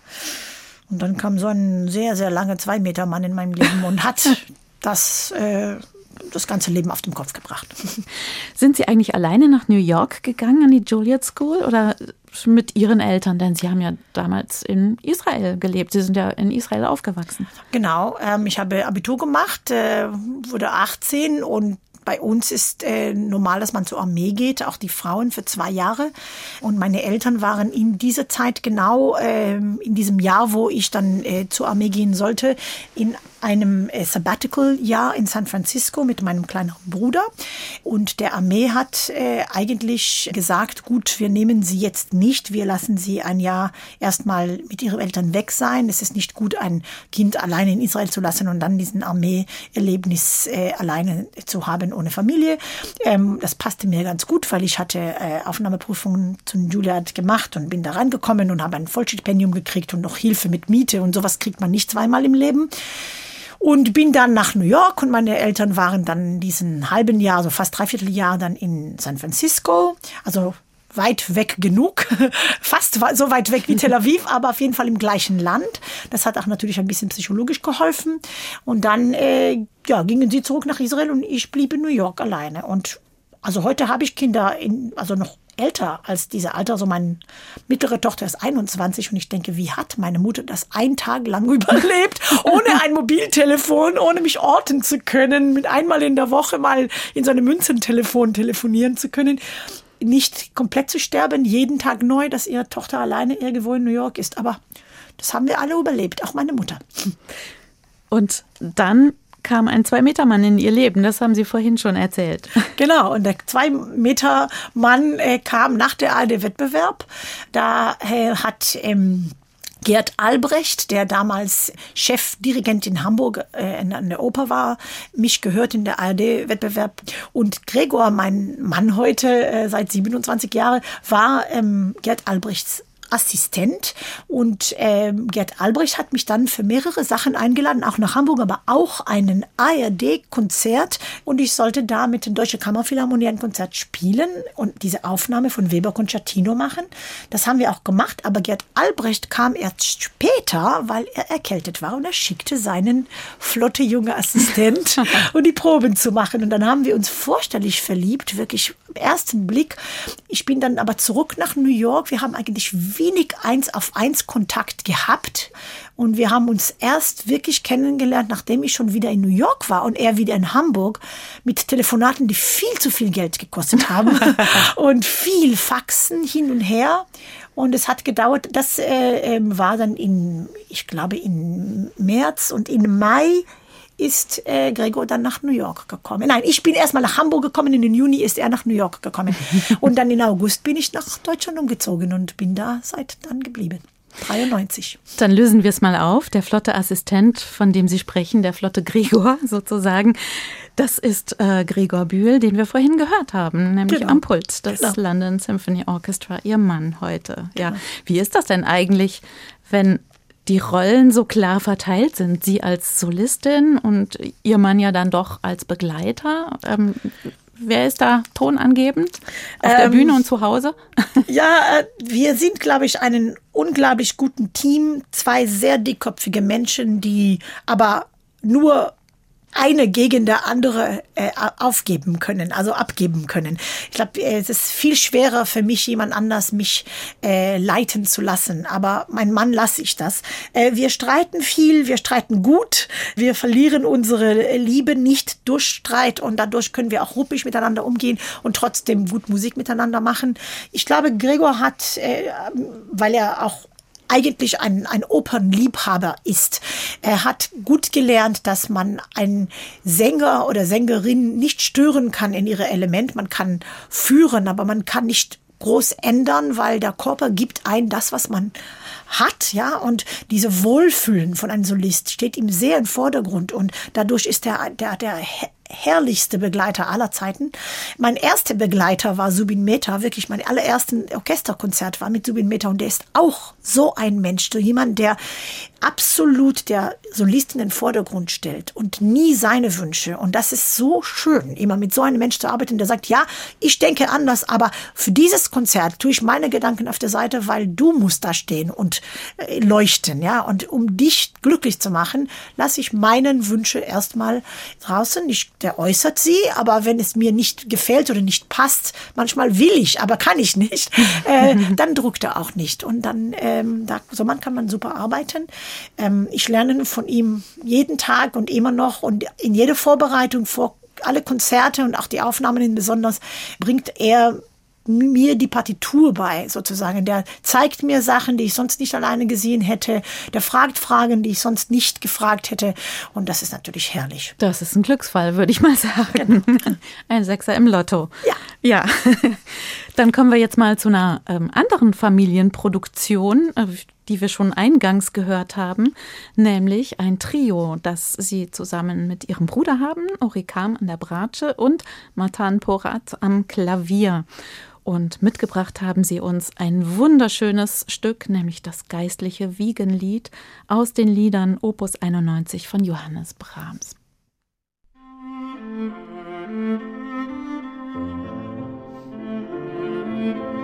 Und dann kam so ein sehr, sehr langer Zwei-Meter-Mann in meinem Leben und hat [LAUGHS] das äh, das ganze Leben auf den Kopf gebracht. Sind Sie eigentlich alleine nach New York gegangen an die Juilliard School oder mit Ihren Eltern? Denn Sie haben ja damals in Israel gelebt. Sie sind ja in Israel aufgewachsen. Genau. Ähm, ich habe Abitur gemacht, äh, wurde 18 und bei uns ist äh, normal, dass man zur Armee geht, auch die Frauen für zwei Jahre. Und meine Eltern waren in dieser Zeit genau äh, in diesem Jahr, wo ich dann äh, zur Armee gehen sollte, in einem äh, Sabbatical-Jahr in San Francisco mit meinem kleineren Bruder. Und der Armee hat äh, eigentlich gesagt, gut, wir nehmen sie jetzt nicht, wir lassen sie ein Jahr erstmal mit ihren Eltern weg sein. Es ist nicht gut, ein Kind alleine in Israel zu lassen und dann diesen Armee-Erlebnis äh, alleine zu haben ohne Familie. Ähm, das passte mir ganz gut, weil ich hatte äh, Aufnahmeprüfungen zu Juilliard gemacht und bin da reingekommen und habe ein Vollstipendium gekriegt und noch Hilfe mit Miete und sowas kriegt man nicht zweimal im Leben und bin dann nach New York und meine Eltern waren dann diesen halben Jahr, so fast dreiviertel Jahr dann in San Francisco, also weit weg genug, [LAUGHS] fast so weit weg wie Tel Aviv, [LAUGHS] aber auf jeden Fall im gleichen Land. Das hat auch natürlich ein bisschen psychologisch geholfen. Und dann äh, ja, gingen sie zurück nach Israel und ich blieb in New York alleine. Und also heute habe ich Kinder, in, also noch älter als diese Alter. Also meine mittlere Tochter ist 21 und ich denke, wie hat meine Mutter das einen Tag lang [LAUGHS] überlebt, ohne ein Mobiltelefon, ohne mich orten zu können, mit einmal in der Woche mal in so einem Münzentelefon telefonieren zu können nicht komplett zu sterben, jeden Tag neu, dass ihre Tochter alleine irgendwo in New York ist. Aber das haben wir alle überlebt, auch meine Mutter. Und dann kam ein Zwei-Meter-Mann in ihr Leben. Das haben Sie vorhin schon erzählt. [LAUGHS] Genau, und der Zwei-Meter-Mann äh, kam nach der ARD-Wettbewerb. Da äh, hat ähm, Gerd Albrecht, der damals Chefdirigent in Hamburg äh, an der Oper war, mich gehört in der ARD-Wettbewerb. Und Gregor, mein Mann heute, äh, seit 27 Jahren, war ähm, Gerd Albrechts Assistent und ähm, Gerd Albrecht hat mich dann für mehrere Sachen eingeladen, auch nach Hamburg, aber auch einen ARD-Konzert und ich sollte da mit der Deutsche Kammerphilharmonie ein Konzert spielen und diese Aufnahme von Weber Concertino machen. Das haben wir auch gemacht, aber Gerd Albrecht kam erst später, weil er erkältet war und er schickte seinen flotte junge Assistent, [LAUGHS] um die Proben zu machen und dann haben wir uns vorstellig verliebt, wirklich im ersten Blick. Ich bin dann aber zurück nach New York. Wir haben eigentlich wenig eins auf eins Kontakt gehabt. Und wir haben uns erst wirklich kennengelernt, nachdem ich schon wieder in New York war und er wieder in Hamburg mit Telefonaten, die viel zu viel Geld gekostet haben [LAUGHS] und viel Faxen hin und her. Und es hat gedauert, das äh, ähm, war dann in, ich glaube, in März und in Mai ist äh, Gregor dann nach New York gekommen. Nein, ich bin erstmal nach Hamburg gekommen, in den Juni ist er nach New York gekommen. [LAUGHS] Und dann in August bin ich nach Deutschland umgezogen und bin da seit dann geblieben. 93. Dann lösen wir es mal auf. Der flotte Assistent, von dem Sie sprechen, der flotte Gregor [LAUGHS] sozusagen, das ist äh, Gregor Bühl, den wir vorhin gehört haben, nämlich genau. am Pult des genau. London Symphony Orchestra, Ihr Mann heute. Ja. Genau. Wie ist das denn eigentlich, wenn die Rollen so klar verteilt sind? Sie als Solistin und Ihr Mann ja dann doch als Begleiter. Ähm, Wer ist da tonangebend? Auf ähm, der Bühne und zu Hause? [LAUGHS] ja, äh, wir sind, glaube ich, einen unglaublich guten Team. Zwei sehr dickköpfige Menschen, die aber nur eine gegen der andere äh, aufgeben können, also abgeben können. Ich glaube, es ist viel schwerer für mich, jemand anders mich äh, leiten zu lassen. Aber mein Mann lasse ich das. Äh, wir streiten viel, wir streiten gut, wir verlieren unsere Liebe nicht durch Streit und dadurch können wir auch ruppig miteinander umgehen und trotzdem gut Musik miteinander machen. Ich glaube, Gregor hat, äh, weil er auch eigentlich ein, ein Opernliebhaber ist. Er hat gut gelernt, dass man einen Sänger oder Sängerin nicht stören kann in ihre Element. Man kann führen, aber man kann nicht groß ändern, weil der Körper gibt ein das, was man hat, ja, und diese Wohlfühlen von einem Solist steht ihm sehr im Vordergrund und dadurch ist der, der, der herrlichste Begleiter aller Zeiten. Mein erster Begleiter war Subin Mehta, wirklich mein allerersten Orchesterkonzert war mit Subin Mehta und der ist auch so ein Mensch, so jemand, der absolut der Solist in den Vordergrund stellt und nie seine Wünsche. Und das ist so schön, immer mit so einem Mensch zu arbeiten, der sagt, ja, ich denke anders, aber für dieses Konzert tue ich meine Gedanken auf der Seite, weil du musst da stehen und äh, leuchten, ja. Und um dich glücklich zu machen, lasse ich meinen Wünsche erstmal draußen. Ich der äußert sie, aber wenn es mir nicht gefällt oder nicht passt, manchmal will ich, aber kann ich nicht, [LAUGHS] äh, dann druckt er auch nicht. Und dann, ähm, da, so man kann man super arbeiten. Ähm, ich lerne von ihm jeden Tag und immer noch und in jeder Vorbereitung vor alle Konzerte und auch die Aufnahmen besonders bringt er mir die Partitur bei, sozusagen. Der zeigt mir Sachen, die ich sonst nicht alleine gesehen hätte. Der fragt Fragen, die ich sonst nicht gefragt hätte. Und das ist natürlich herrlich. Das ist ein Glücksfall, würde ich mal sagen. Genau. Ein Sechser im Lotto. Ja. Ja. [LAUGHS] Dann kommen wir jetzt mal zu einer ähm, anderen Familienproduktion, äh, die wir schon eingangs gehört haben, nämlich ein Trio, das sie zusammen mit ihrem Bruder haben, Orikam an der Bratsche und Matan Porat am Klavier. Und mitgebracht haben sie uns ein wunderschönes Stück, nämlich das geistliche Wiegenlied aus den Liedern Opus 91 von Johannes Brahms. Musik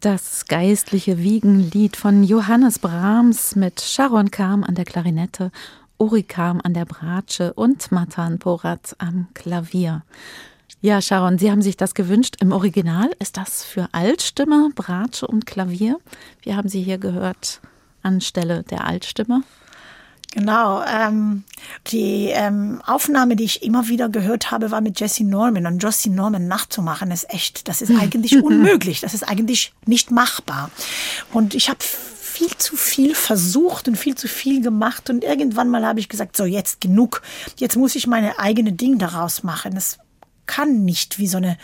Das geistliche Wiegenlied von Johannes Brahms mit Sharon Kam an der Klarinette, Uri Kam an der Bratsche und Matan Porat am Klavier. Ja, Sharon, Sie haben sich das gewünscht. Im Original ist das für Altstimme, Bratsche und Klavier. Wir haben Sie hier gehört anstelle der Altstimme. Genau. Ähm, die ähm, Aufnahme, die ich immer wieder gehört habe, war mit Jesse Norman. Und Jesse Norman nachzumachen, ist echt, das ist eigentlich [LAUGHS] unmöglich. Das ist eigentlich nicht machbar. Und ich habe viel zu viel versucht und viel zu viel gemacht. Und irgendwann mal habe ich gesagt, so jetzt genug. Jetzt muss ich meine eigene Ding daraus machen. Es kann nicht wie so eine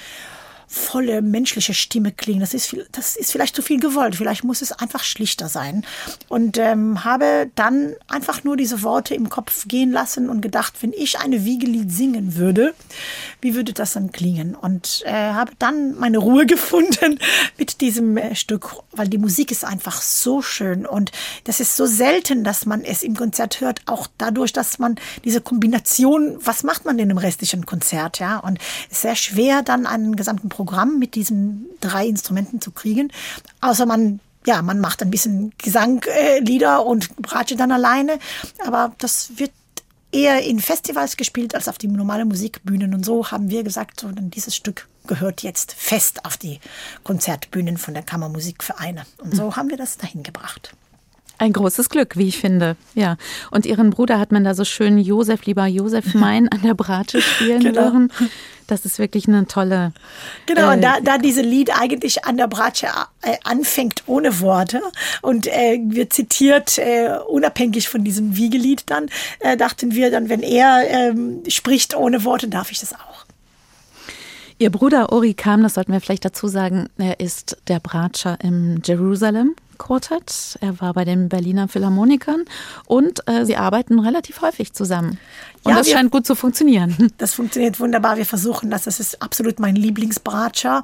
volle menschliche Stimme klingen. Das ist, viel, das ist vielleicht zu viel gewollt. Vielleicht muss es einfach schlichter sein. Und ähm, habe dann einfach nur diese Worte im Kopf gehen lassen und gedacht, wenn ich eine Wiegelied singen würde, wie würde das dann klingen? Und äh, habe dann meine Ruhe [LAUGHS] gefunden mit diesem äh, Stück, weil die Musik ist einfach so schön und das ist so selten, dass man es im Konzert hört, auch dadurch, dass man diese Kombination, was macht man denn im restlichen Konzert, ja? Und es ist sehr schwer, dann einen gesamten Programm Programm mit diesen drei Instrumenten zu kriegen. Außer man ja, man macht ein bisschen Gesanglieder äh, und Bratsche dann alleine. Aber das wird eher in Festivals gespielt als auf die normale Musikbühnen. Und so haben wir gesagt, so, dieses Stück gehört jetzt fest auf die Konzertbühnen von der Kammermusikvereine. Und so haben wir das dahin gebracht. Ein großes Glück, wie ich finde. Ja. Und ihren Bruder hat man da so schön Josef, lieber Josef [LAUGHS] Mein, an der Bratsche spielen genau. hören. Das ist wirklich eine tolle. Genau, äh, und da, da diese Lied eigentlich an der Bratsche äh, anfängt ohne Worte und äh, wird zitiert, äh, unabhängig von diesem Wiegelied dann, äh, dachten wir dann, wenn er ähm, spricht ohne Worte, darf ich das auch. Ihr Bruder Ori kam, das sollten wir vielleicht dazu sagen, er ist der Bratscher im Jerusalem Quartet. Er war bei den Berliner Philharmonikern und äh, sie arbeiten relativ häufig zusammen. Und ja, das wir, scheint gut zu funktionieren. [LAUGHS] Das funktioniert wunderbar. Wir versuchen das. Das ist absolut mein Lieblingsbratscher.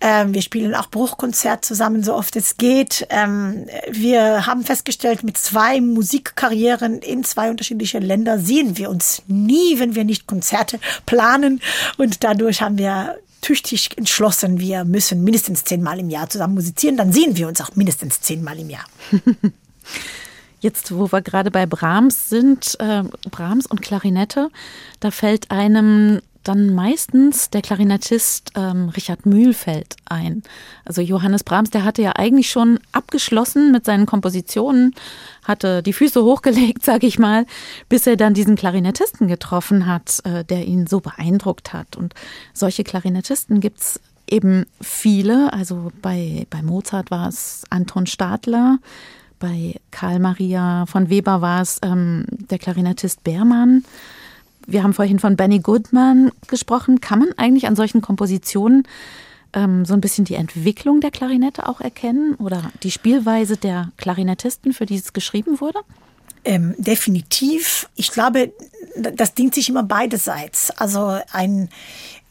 Ähm, wir spielen auch Bruchkonzert zusammen, so oft es geht. Ähm, wir haben festgestellt, mit zwei Musikkarrieren in zwei unterschiedliche Länder sehen wir uns nie, wenn wir nicht Konzerte planen. Und dadurch haben wir tüchtig entschlossen, wir müssen mindestens zehnmal im Jahr zusammen musizieren, dann sehen wir uns auch mindestens zehnmal im Jahr. [LAUGHS] Jetzt, wo wir gerade bei Brahms sind, äh, Brahms und Klarinette, da fällt einem dann meistens der Klarinettist ähm, Richard Mühlfeld ein. Also Johannes Brahms, der hatte ja eigentlich schon abgeschlossen mit seinen Kompositionen, hatte die Füße [LAUGHS] hochgelegt, sage ich mal, bis er dann diesen Klarinettisten getroffen hat, äh, der ihn so beeindruckt hat. Und solche Klarinettisten gibt es eben viele. Also bei, bei Mozart war es Anton Stadler, bei Karl Maria von Weber war es ähm, der Klarinettist Beermann. Wir haben vorhin von Benny Goodman gesprochen. Kann man eigentlich an solchen Kompositionen ähm, so ein bisschen die Entwicklung der Klarinette auch erkennen oder die Spielweise der Klarinettisten, für die es geschrieben wurde? Ähm, definitiv. Ich glaube, das dient sich immer beiderseits. Also ein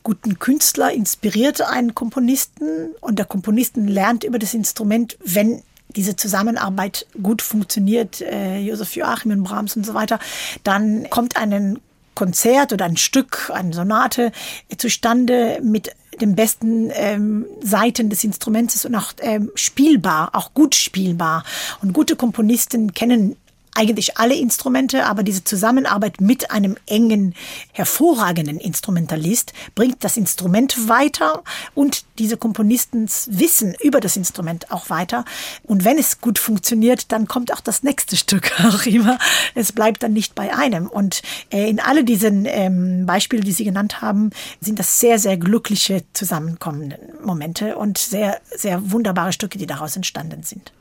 guten Künstler inspiriert einen Komponisten und der Komponisten lernt über das Instrument, wenn diese Zusammenarbeit gut funktioniert, äh, Josef Joachim, Brahms und so weiter, dann kommt ein Konzert oder ein Stück, eine Sonate zustande mit den besten ähm, Seiten des Instruments und auch ähm, spielbar, auch gut spielbar. Und gute Komponisten kennen eigentlich alle Instrumente, aber diese Zusammenarbeit mit einem engen, hervorragenden Instrumentalist bringt das Instrument weiter und diese Komponistens Wissen über das Instrument auch weiter. Und wenn es gut funktioniert, dann kommt auch das nächste [LAUGHS] Stück auch immer. Es bleibt dann nicht bei einem. Und äh, in alle diesen ähm, Beispiele, die Sie genannt haben, sind das sehr, sehr glückliche zusammenkommende Momente und sehr, sehr wunderbare Stücke, die daraus entstanden sind.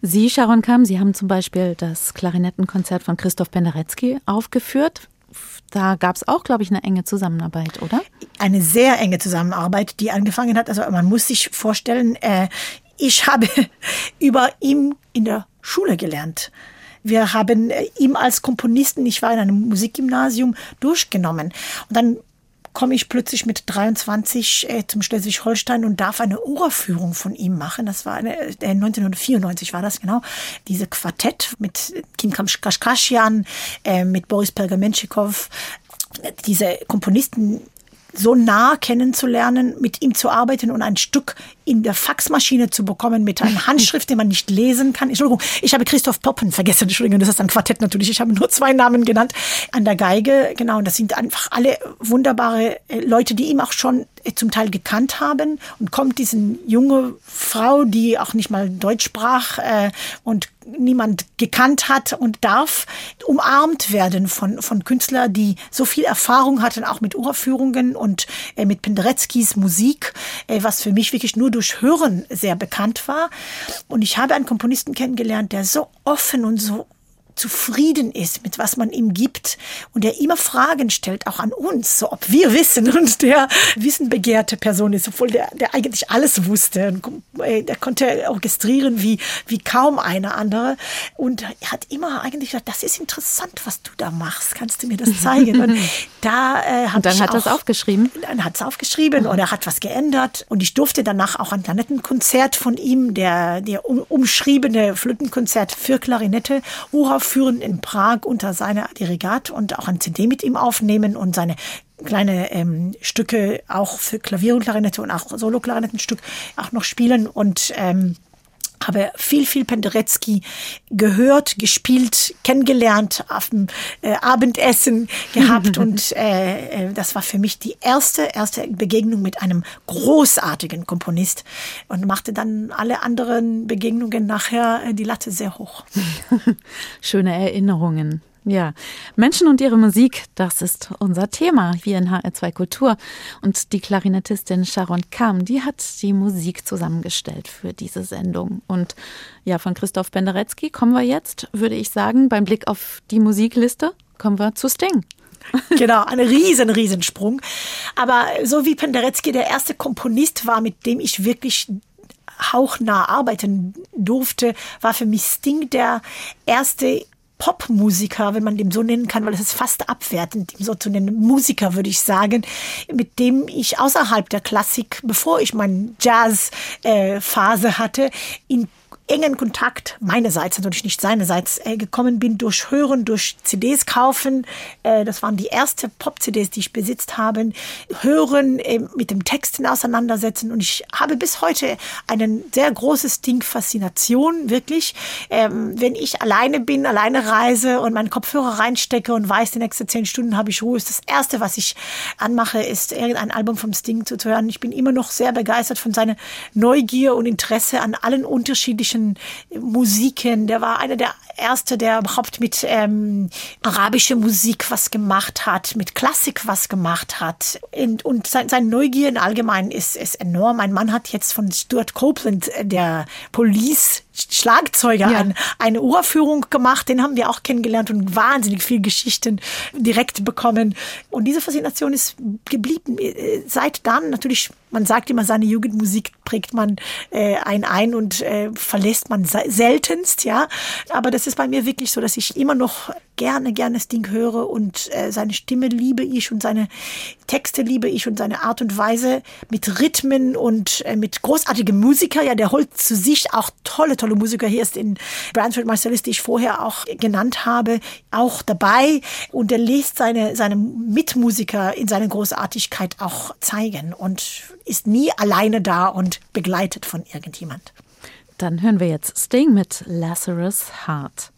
Sie, Sharon Kam, Sie haben zum Beispiel das Klarinettenkonzert von Christoph Penderecki aufgeführt. Da gab es auch, glaube ich, eine enge Zusammenarbeit, oder? Eine sehr enge Zusammenarbeit, die angefangen hat. Also man muss sich vorstellen, äh, ich habe [LAUGHS] über ihn in der Schule gelernt. Wir haben äh, ihm als Komponisten, ich war in einem Musikgymnasium, durchgenommen. Und dann komme ich plötzlich mit 23 äh, zum Schleswig-Holstein und darf eine Uraufführung von ihm machen. Das war eine, äh, 1994 war das genau. Diese Quartett mit Kim Kashkashian, äh, mit Boris Pergamenschikow, diese Komponisten so nah kennenzulernen, mit ihm zu arbeiten und ein Stück in der Faxmaschine zu bekommen mit einer [LAUGHS] Handschrift, die man nicht lesen kann. Entschuldigung, ich habe Christoph Poppen vergessen. Entschuldigung, das ist ein Quartett natürlich. Ich habe nur zwei Namen genannt. An der Geige, genau. Und das sind einfach alle wunderbare äh, Leute, die ihm auch schon äh, zum Teil gekannt haben. Und kommt diese junge Frau, die auch nicht mal Deutsch sprach äh, und niemand gekannt hat und darf umarmt werden von, von Künstlern, die so viel Erfahrung hatten, auch mit Uraufführungen und äh, mit Pendereckis Musik, äh, was für mich wirklich nur durch Hören sehr bekannt war. Und ich habe einen Komponisten kennengelernt, der so offen und so zufrieden ist mit was man ihm gibt und der immer Fragen stellt, auch an uns, so ob wir wissen [LAUGHS] und der wissenbegehrte Person ist, obwohl der, der eigentlich alles wusste. Äh, der konnte orchestrieren wie, wie kaum eine andere und er hat immer eigentlich gesagt, das ist interessant, was du da machst, kannst du mir das zeigen? Und [LAUGHS] da äh, und dann hat er es aufgeschrieben. Dann hat es aufgeschrieben mhm. und er hat was geändert und ich durfte danach auch ein Klarinettenkonzert von ihm, der, der um, umschriebene Flötenkonzert für Klarinette, Urauf führen in Prag unter seiner Dirigat und auch ein CD mit ihm aufnehmen und seine kleine ähm, Stücke auch für Klavier und Klarinette und auch Solo-Klarinettenstück auch noch spielen. Und ähm, habe viel, viel Penderecki gehört, gespielt, kennengelernt, auf dem äh, Abendessen gehabt [LAUGHS] und äh, äh, das war für mich die erste, erste Begegnung mit einem großartigen Komponist und machte dann alle anderen Begegnungen nachher äh, die Latte sehr hoch. [LAUGHS] Schöne Erinnerungen. Ja, Menschen und ihre Musik, das ist unser Thema hier in HR2 Kultur. Und die Klarinettistin Sharon Kam, die hat die Musik zusammengestellt für diese Sendung. Und ja, von Christoph Penderecki kommen wir jetzt, würde ich sagen, beim Blick auf die Musikliste, kommen wir zu Sting. [LAUGHS] Genau, ein riesen, riesen. Aber so wie Penderecki der erste Komponist war, mit dem ich wirklich hauchnah arbeiten durfte, war für mich Sting der erste Popmusiker, wenn man dem so nennen kann, weil es ist fast abwertend, ihm so zu nennen, Musiker würde ich sagen, mit dem ich außerhalb der Klassik, bevor ich meine Jazz-Phase äh, hatte, in engen Kontakt meinerseits, natürlich nicht seinerseits, äh, gekommen bin durch Hören, durch CDs kaufen. Äh, das waren die erste Pop-CDs, die ich besitzt habe. Hören, äh, mit dem Texten auseinandersetzen. Und ich habe bis heute einen sehr großes Ding Faszination, wirklich. Ähm, wenn ich alleine bin, alleine reise und meinen Kopfhörer reinstecke und weiß, die nächsten zehn Stunden habe ich Ruhe, ist das Erste, was ich anmache, ist irgendein Album vom Sting zu hören. Ich bin immer noch sehr begeistert von seiner Neugier und Interesse an allen unterschiedlichen Musiken. Der war einer der erste, der überhaupt mit ähm, arabischer Musik was gemacht hat, mit Klassik was gemacht hat. Und, und sein, sein Neugier in allgemein ist, ist enorm. Mein Mann hat jetzt von Stuart Copeland, äh, der Police Schlagzeuger ja. ein, eine Uraufführung gemacht. Den haben wir auch kennengelernt und wahnsinnig viel Geschichten direkt bekommen. Und diese Faszination ist geblieben. Äh, seit dann natürlich, man sagt immer, seine Jugendmusik prägt man äh, ein ein und äh, verlässt man seltenst, ja. Aber das ist bei mir wirklich so, dass ich immer noch gerne, gerne Sting höre und äh, seine Stimme liebe ich und seine Texte liebe ich und seine Art und Weise mit Rhythmen und äh, mit großartigen Musiker. Ja, der holt zu sich auch tolle, tolle Musiker. Hier ist in Bransford Marcellus, die ich vorher auch genannt habe, auch dabei und er lässt seine, seine Mitmusiker in seiner Großartigkeit auch zeigen und ist nie alleine da und begleitet von irgendjemand. Dann hören wir jetzt Sting mit Lazarus Heart.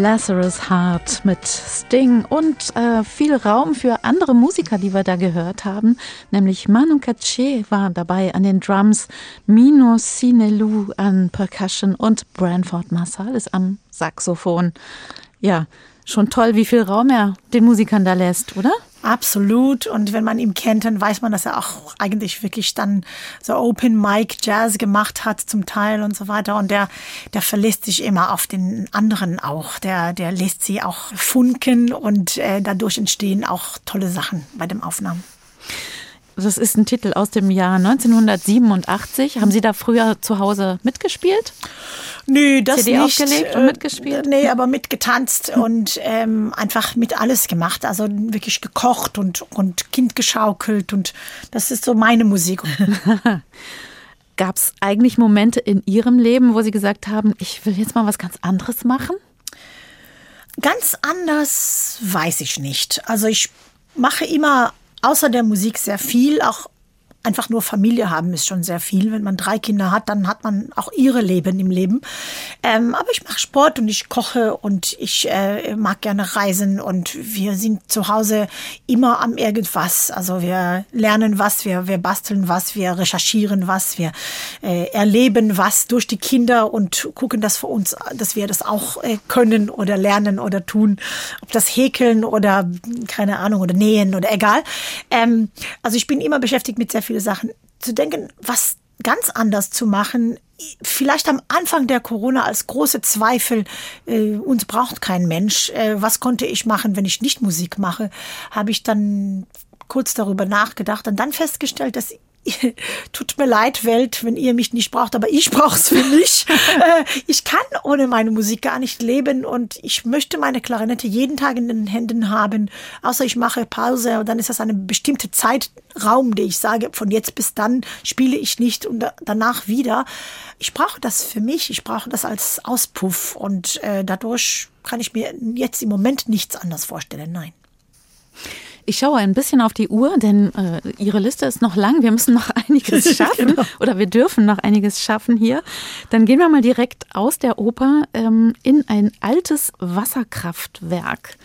Lazarus Heart mit Sting und äh, viel Raum für andere Musiker, die wir da gehört haben. Nämlich Manu Katché war dabei an den Drums, Mino Sinelu an Percussion und Branford Marsalis am Saxophon. Ja, schon toll, wie viel Raum er den Musikern da lässt, oder? Absolut. Und wenn man ihn kennt, dann weiß man, dass er auch eigentlich wirklich dann so Open Mic Jazz gemacht hat zum Teil und so weiter. Und der, der verlässt sich immer auf den anderen auch. Der, der lässt sie auch funken und äh, dadurch entstehen auch tolle Sachen bei dem Aufnahmen. Das ist ein Titel aus dem Jahr 1987. Haben Sie da früher zu Hause mitgespielt? Nö, das CD nicht. aufgelegt und Äh, mitgespielt? Nee, aber mitgetanzt und ähm, einfach mit alles gemacht. Also wirklich gekocht und, und Kind geschaukelt. Und das ist so meine Musik. [LAUGHS] Gab es eigentlich Momente in Ihrem Leben, wo Sie gesagt haben, ich will jetzt mal was ganz anderes machen? Ganz anders weiß ich nicht. Also ich mache immer außer der Musik sehr viel, auch einfach nur Familie haben ist schon sehr viel. Wenn man drei Kinder hat, dann hat man auch ihre Leben im Leben. Ähm, aber ich mache Sport und ich koche und ich äh, mag gerne reisen und wir sind zu Hause immer am irgendwas. Also wir lernen was, wir, wir basteln was, wir recherchieren was, wir äh, erleben was durch die Kinder und gucken das für uns, dass wir das auch äh, können oder lernen oder tun. Ob das Häkeln oder keine Ahnung oder Nähen oder egal. Ähm, also ich bin immer beschäftigt mit sehr viele Sachen. Zu denken, was ganz anders zu machen. Vielleicht am Anfang der Corona als große Zweifel, äh, uns braucht kein Mensch. Äh, was konnte ich machen, wenn ich nicht Musik mache? Habe ich dann kurz darüber nachgedacht und dann festgestellt, dass [LAUGHS] tut mir leid, Welt, wenn ihr mich nicht braucht, aber ich brauche es für mich. [LAUGHS] Äh, ich kann ohne meine Musik gar nicht leben und ich möchte meine Klarinette jeden Tag in den Händen haben, außer ich mache Pause und dann ist das eine bestimmte Zeitraum, der ich sage, von jetzt bis dann spiele ich nicht und danach wieder. Ich brauche das für mich, ich brauche das als Auspuff und äh, dadurch kann ich mir jetzt im Moment nichts anderes vorstellen, nein. Ich schaue ein bisschen auf die Uhr, denn äh, Ihre Liste ist noch lang. Wir müssen noch [LAUGHS] einiges [LAUGHS] schaffen Genau. oder wir dürfen noch einiges schaffen hier. Dann gehen wir mal direkt aus der Oper ähm, in ein altes Wasserkraftwerk.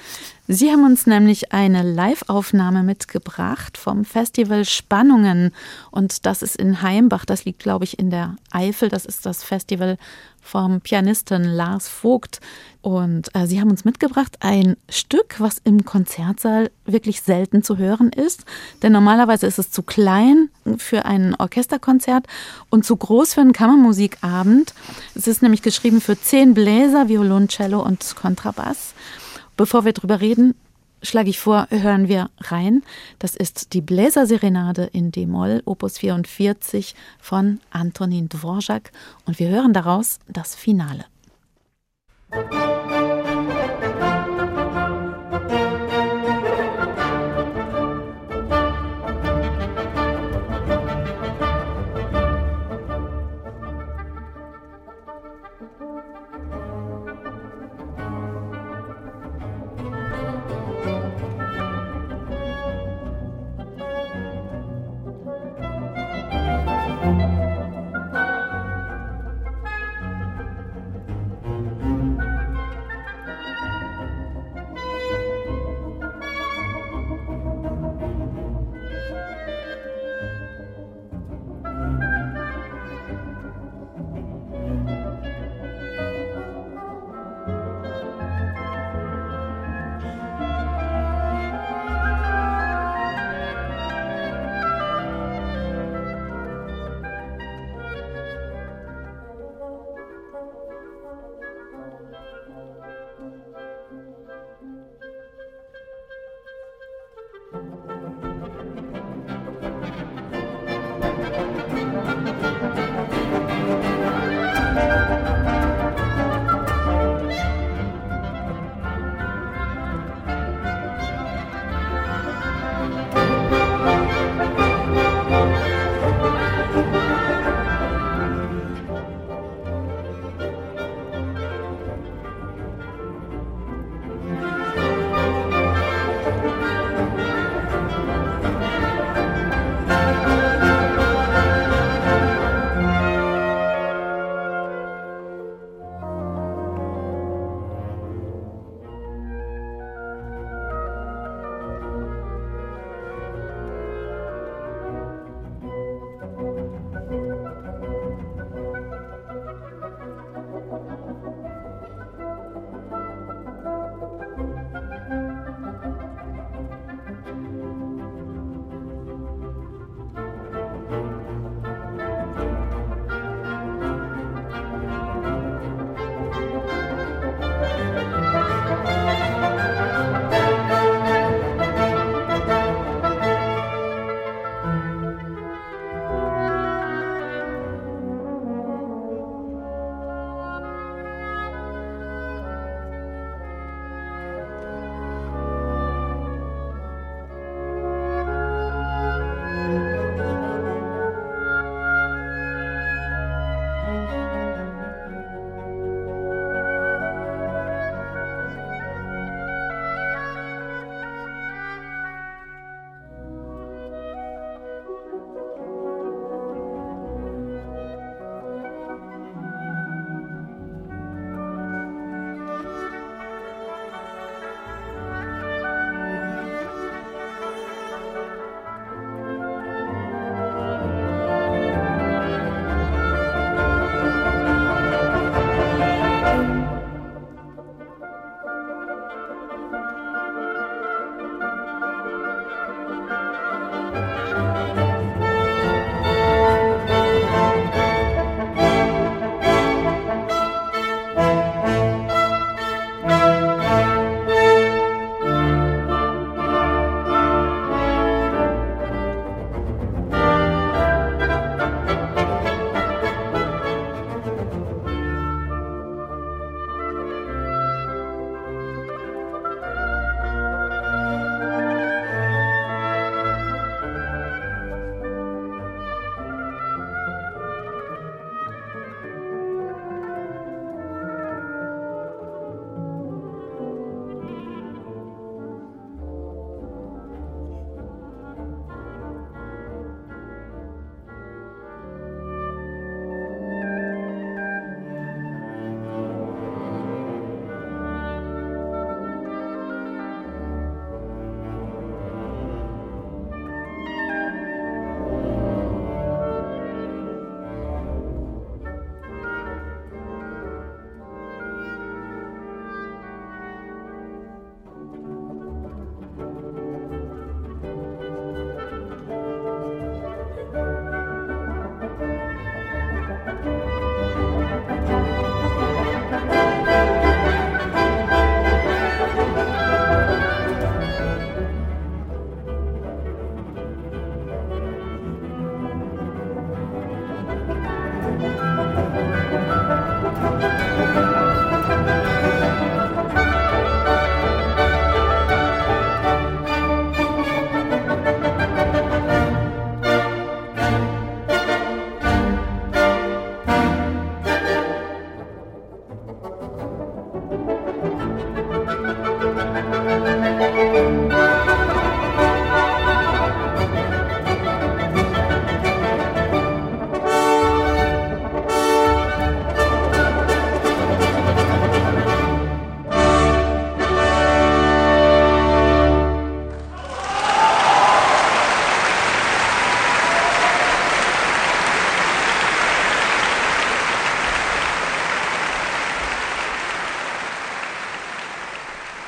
Sie haben uns nämlich eine Live-Aufnahme mitgebracht vom Festival Spannungen. Und das ist in Heimbach. Das liegt, glaube ich, in der Eifel. Das ist das Festival vom Pianisten Lars Vogt. Und äh, Sie haben uns mitgebracht ein Stück, was im Konzertsaal wirklich selten zu hören ist. Denn normalerweise ist es zu klein für ein Orchesterkonzert und zu groß für einen Kammermusikabend. Es ist nämlich geschrieben für zehn Bläser, Violoncello und Kontrabass. Bevor wir drüber reden, schlage ich vor, hören wir rein. Das ist die Bläserserenade in D-Moll, Opus 44 von Antonin Dvorak. Und wir hören daraus das Finale. Thank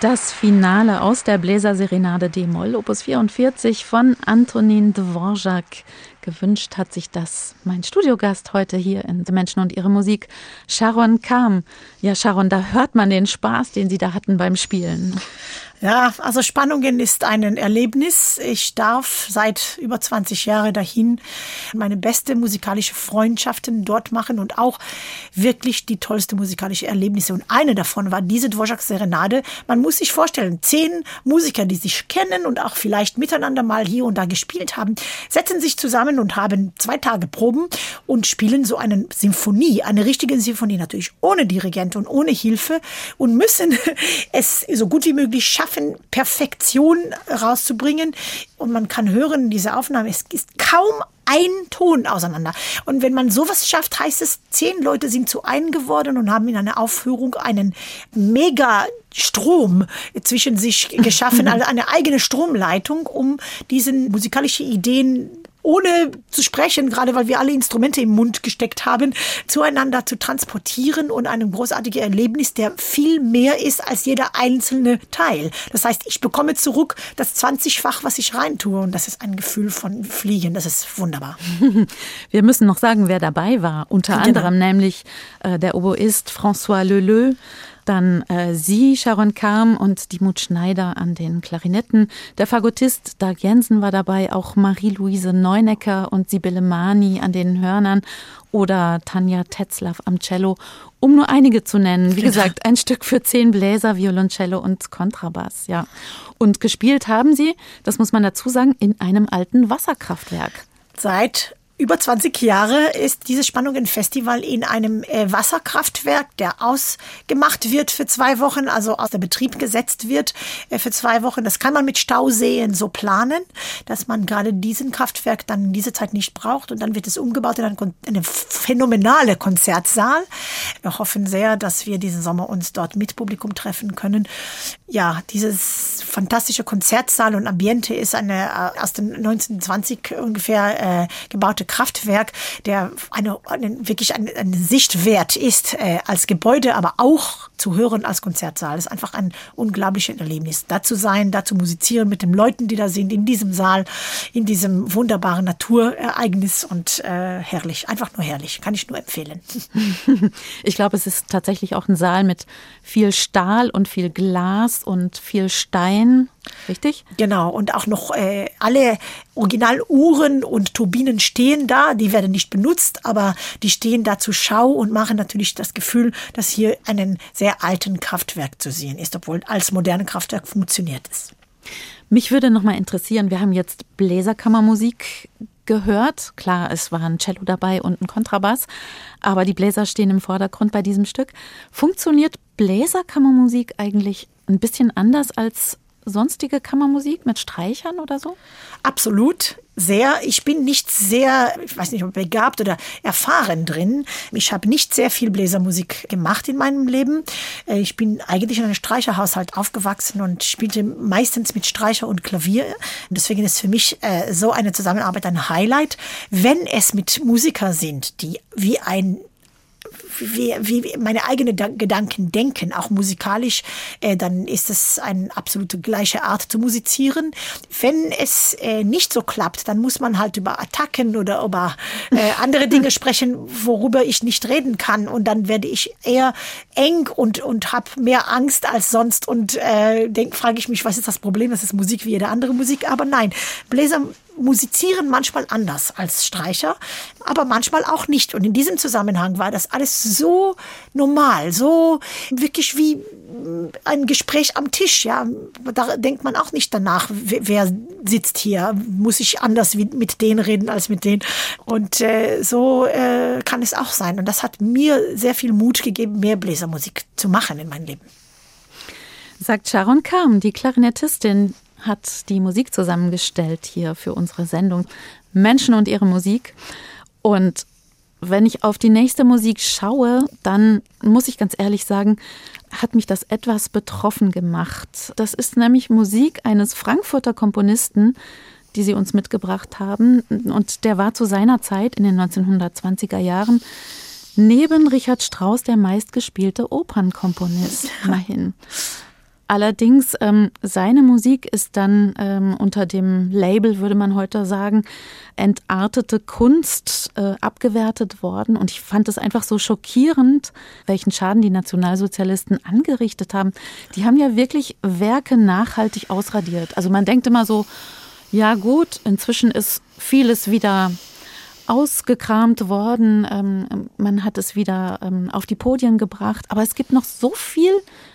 Das Finale aus der Bläserserenade D-Moll, Opus 44 von Antonin Dvorak. Gewünscht hat sich das mein Studiogast heute hier in The Menschen und ihre Musik, Sharon Kam. Ja, Sharon, da hört man den Spaß, den Sie da hatten beim Spielen. Ja, also Spannungen ist ein Erlebnis. Ich darf seit über 20 Jahren dahin meine beste musikalische Freundschaften dort machen und auch wirklich die tollste musikalische Erlebnisse. Und eine davon war diese Dvorak-Serenade. Man muss sich vorstellen, zehn Musiker, die sich kennen und auch vielleicht miteinander mal hier und da gespielt haben, setzen sich zusammen und haben zwei Tage Proben und spielen so eine Symphonie, eine richtige Symphonie natürlich ohne Dirigent und ohne Hilfe und müssen [LAUGHS] es so gut wie möglich schaffen, schaffen, Perfektion rauszubringen. Und man kann hören, diese Aufnahme, es ist kaum ein Ton auseinander. Und wenn man sowas schafft, heißt es, zehn Leute sind zu einem geworden und haben in einer Aufführung einen mega Strom zwischen sich [LAUGHS] geschaffen, also eine eigene Stromleitung, um diesen musikalischen Ideen ohne zu sprechen, gerade weil wir alle Instrumente im Mund gesteckt haben, zueinander zu transportieren und einem großartigen Erlebnis, der viel mehr ist als jeder einzelne Teil. Das heißt, ich bekomme zurück das 20-fach, was ich reintue und das ist ein Gefühl von Fliegen. Das ist wunderbar. [LAUGHS] Wir müssen noch sagen, wer dabei war. Unter genau. anderem nämlich äh, der Oboist François Leleu, dann äh, Sie, Sharon Kam und Dimut Schneider an den Klarinetten. Der Fagottist Dag Jensen war dabei, auch Marie-Louise Neunecker und Sibylle Mani an den Hörnern oder Tanja Tetzlaff am Cello, um nur einige zu nennen. Wie gesagt, ein Stück für zehn Bläser, Violoncello und Kontrabass, ja. Und gespielt haben sie, das muss man dazu sagen, in einem alten Wasserkraftwerk. Seit über 20 Jahre ist dieses Spannungen-Festival in einem äh, Wasserkraftwerk, der ausgemacht wird für zwei Wochen, also aus der Betrieb gesetzt wird äh, für zwei Wochen. Das kann man mit Stauseen so planen, dass man gerade diesen Kraftwerk dann in dieser Zeit nicht braucht und dann wird es umgebaut in eine phänomenale Konzertsaal. Wir hoffen sehr, dass wir diesen Sommer uns dort mit Publikum treffen können. Ja, dieses fantastische Konzertsaal und Ambiente ist eine äh, aus den 1920 ungefähr äh, gebaute Kraftwerk, der eine, eine wirklich ein, ein Sichtwert ist äh, als Gebäude, aber auch zu hören als Konzertsaal. Das ist einfach ein unglaubliches Erlebnis. Da zu sein, da zu musizieren mit den Leuten, die da sind, in diesem Saal, in diesem wunderbaren Naturereignis und äh, herrlich, einfach nur herrlich. Kann ich nur empfehlen. [LAUGHS] Ich glaube, es ist tatsächlich auch ein Saal mit viel Stahl und viel Glas und viel Stein Richtig? Genau. Und auch noch äh, alle Originaluhren und Turbinen stehen da. Die werden nicht benutzt, aber die stehen da zur Schau und machen natürlich das Gefühl, dass hier einen sehr alten Kraftwerk zu sehen ist, obwohl als moderne Kraftwerk funktioniert es. Mich würde noch mal interessieren, wir haben jetzt Bläserkammermusik gehört. Klar, es war ein Cello dabei und ein Kontrabass, aber die Bläser stehen im Vordergrund bei diesem Stück. Funktioniert Bläserkammermusik eigentlich ein bisschen anders als sonstige Kammermusik mit Streichern oder so? Absolut. Sehr. Ich bin nicht sehr, ich weiß nicht, ob begabt oder erfahren drin. Ich habe nicht sehr viel Bläsermusik gemacht in meinem Leben. Äh, ich bin eigentlich in einem Streicherhaushalt aufgewachsen und spielte meistens mit Streicher und Klavier. Deswegen ist für mich äh, so eine Zusammenarbeit ein Highlight, wenn es mit Musiker sind, die wie ein wie, wie meine eigenen Gedanken denken, auch musikalisch, äh, dann ist es eine absolute gleiche Art zu musizieren. Wenn es äh, nicht so klappt, dann muss man halt über Attacken oder über äh, [LAUGHS] andere Dinge sprechen, worüber ich nicht reden kann. Und dann werde ich eher eng und, und habe mehr Angst als sonst und äh, frage ich mich, was ist das Problem? Das ist Musik wie jede andere Musik. Aber nein, Bläser musizieren manchmal anders als Streicher, aber manchmal auch nicht. Und in diesem Zusammenhang war das alles so normal, so wirklich wie mm, ein Gespräch am Tisch. Ja, da denkt man auch nicht danach, wer sitzt hier, muss ich anders mit denen reden als mit denen. Und äh, so äh, kann es auch sein. Und das hat mir sehr viel Mut gegeben, mehr Bläsermusik zu machen in meinem Leben. Sagt Sharon Kam, die Klarinettistin, hat die Musik zusammengestellt hier für unsere Sendung Menschen und ihre Musik. Und wenn ich auf die nächste Musik schaue, dann muss ich ganz ehrlich sagen, hat mich das etwas betroffen gemacht. Das ist nämlich Musik eines Frankfurter Komponisten, die sie uns mitgebracht haben. Und der war zu seiner Zeit in den 1920er Jahren neben Richard Strauss der meistgespielte Opernkomponist. Immerhin. Allerdings, ähm, seine Musik ist dann ähm, unter dem Label, würde man heute sagen, entartete Kunst äh, abgewertet worden. Und ich fand es einfach so schockierend, welchen Schaden die Nationalsozialisten angerichtet haben. Die haben ja wirklich Werke nachhaltig ausradiert. Also man denkt immer so, ja gut, inzwischen ist vieles wieder ausgekramt worden. Ähm, man hat es wieder ähm, auf die Podien gebracht. Aber es gibt noch so viel,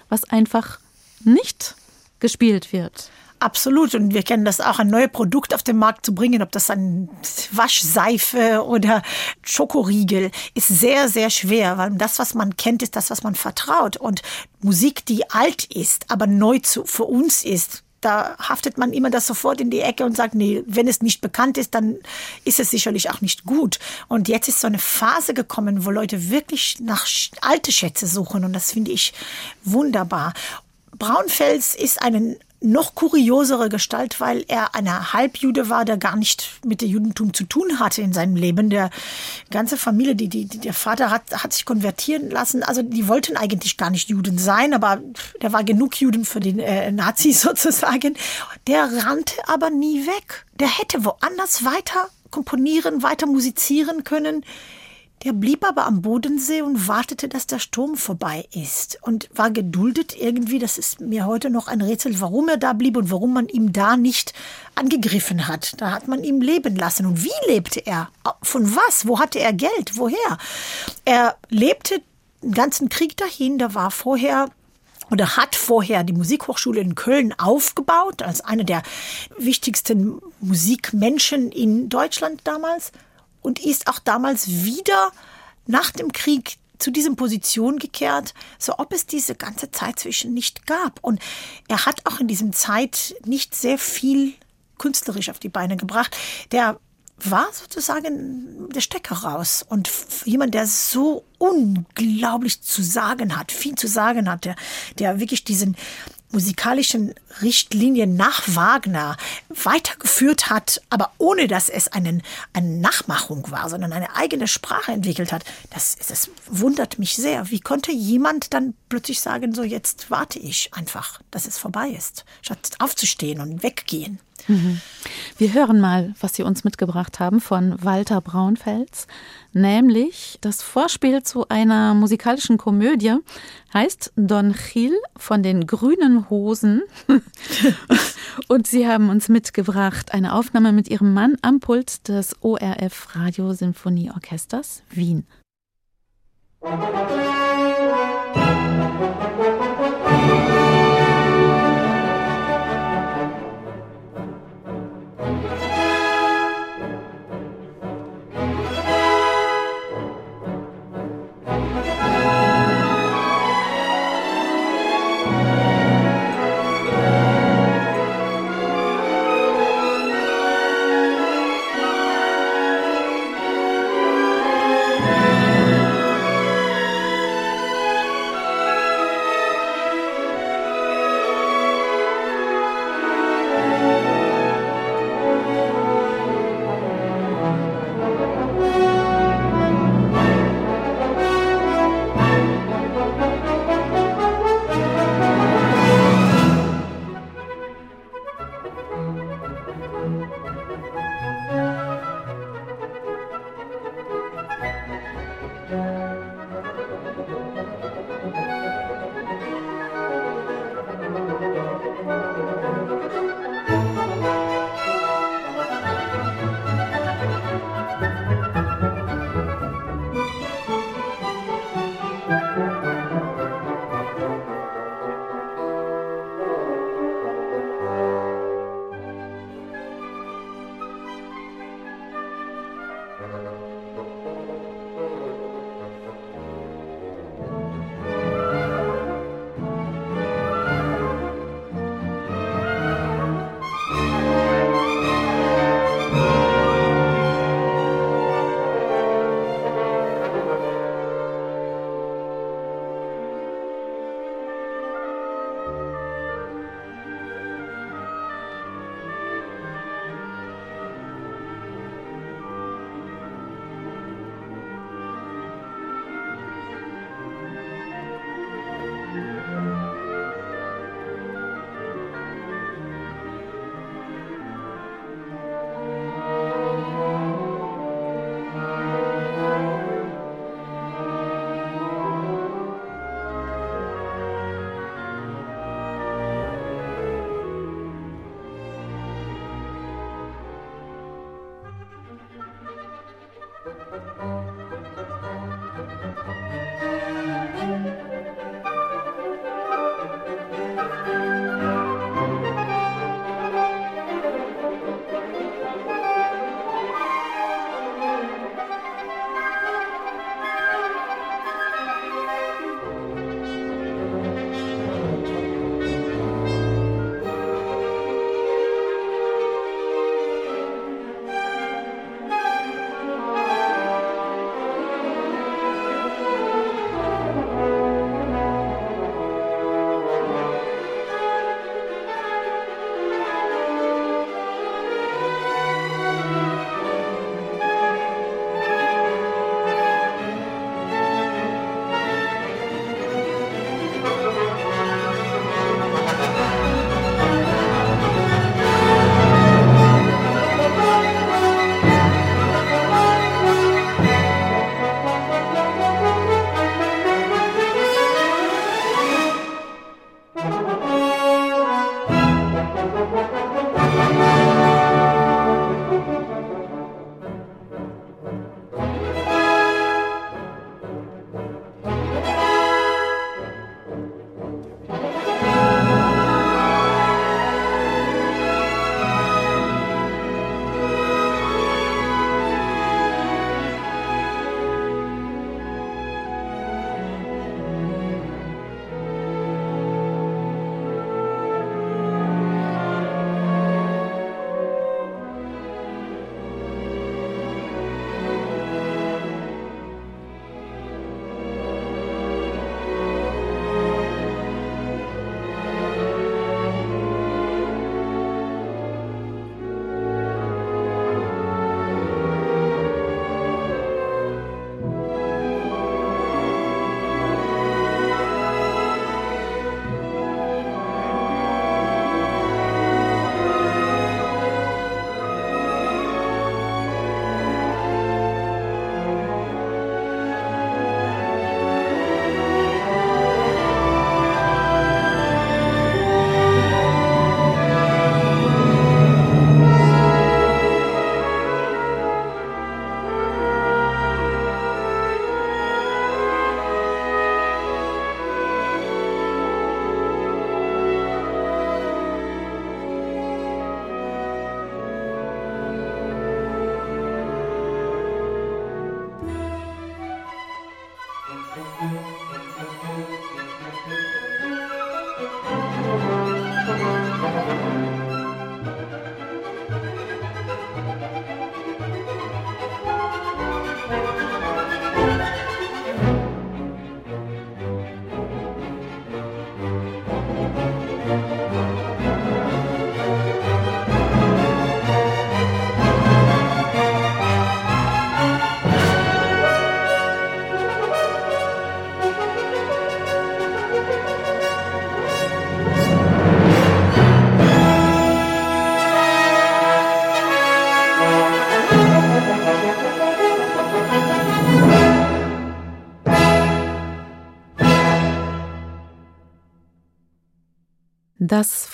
was einfach nicht gespielt wird. Absolut. Und wir kennen das auch, ein neues Produkt auf den Markt zu bringen, ob das ein Waschseife oder Schokoriegel, ist sehr, sehr schwer, weil das, was man kennt, ist das, was man vertraut. Und Musik, die alt ist, aber neu zu, für uns ist, da haftet man immer das sofort in die Ecke und sagt, nee, wenn es nicht bekannt ist, dann ist es sicherlich auch nicht gut. Und jetzt ist so eine Phase gekommen, wo Leute wirklich nach alte Schätze suchen und das finde ich wunderbar. Braunfels ist eine noch kuriosere Gestalt, weil er eine Halbjude war, der gar nicht mit dem Judentum zu tun hatte in seinem Leben. Der ganze Familie, die, die, der Vater hat, hat sich konvertieren lassen. Also die wollten eigentlich gar nicht Juden sein, aber der war genug Juden für die äh, Nazis [LAUGHS] sozusagen. Der rannte aber nie weg. Der hätte woanders weiter komponieren, weiter musizieren können. Der blieb aber am Bodensee und wartete, dass der Sturm vorbei ist und war geduldet irgendwie. Das ist mir heute noch ein Rätsel, warum er da blieb und warum man ihm da nicht angegriffen hat. Da hat man ihm leben lassen. Und wie lebte er? Von was? Wo hatte er Geld? Woher? Er lebte den ganzen Krieg dahin. Da war vorher oder hat vorher die Musikhochschule in Köln aufgebaut, als einer der wichtigsten Musikmenschen in Deutschland damals und ist auch damals wieder nach dem Krieg zu diesen Positionen gekehrt, so ob es diese ganze Zeit zwischen nicht gab. Und er hat auch in diesem Zeit nicht sehr viel künstlerisch auf die Beine gebracht. Der war sozusagen der Stecker raus. Und jemand, der so unglaublich zu sagen hat, viel zu sagen hat, der wirklich diesen musikalischen Richtlinien nach Wagner weitergeführt hat, aber ohne dass es einen, eine Nachmachung war, sondern eine eigene Sprache entwickelt hat, das, das wundert mich sehr. Wie konnte jemand dann plötzlich sagen, so jetzt warte ich einfach, dass es vorbei ist, statt aufzustehen und weggehen? Mhm. Wir hören mal, was Sie uns mitgebracht haben von Walter Braunfels, nämlich das Vorspiel zu einer musikalischen Komödie, heißt Don Gil von den grünen Hosen. [LAUGHS] Und Sie haben uns mitgebracht eine Aufnahme mit Ihrem Mann am Pult des ORF Radio Sinfonieorchesters Wien. Musik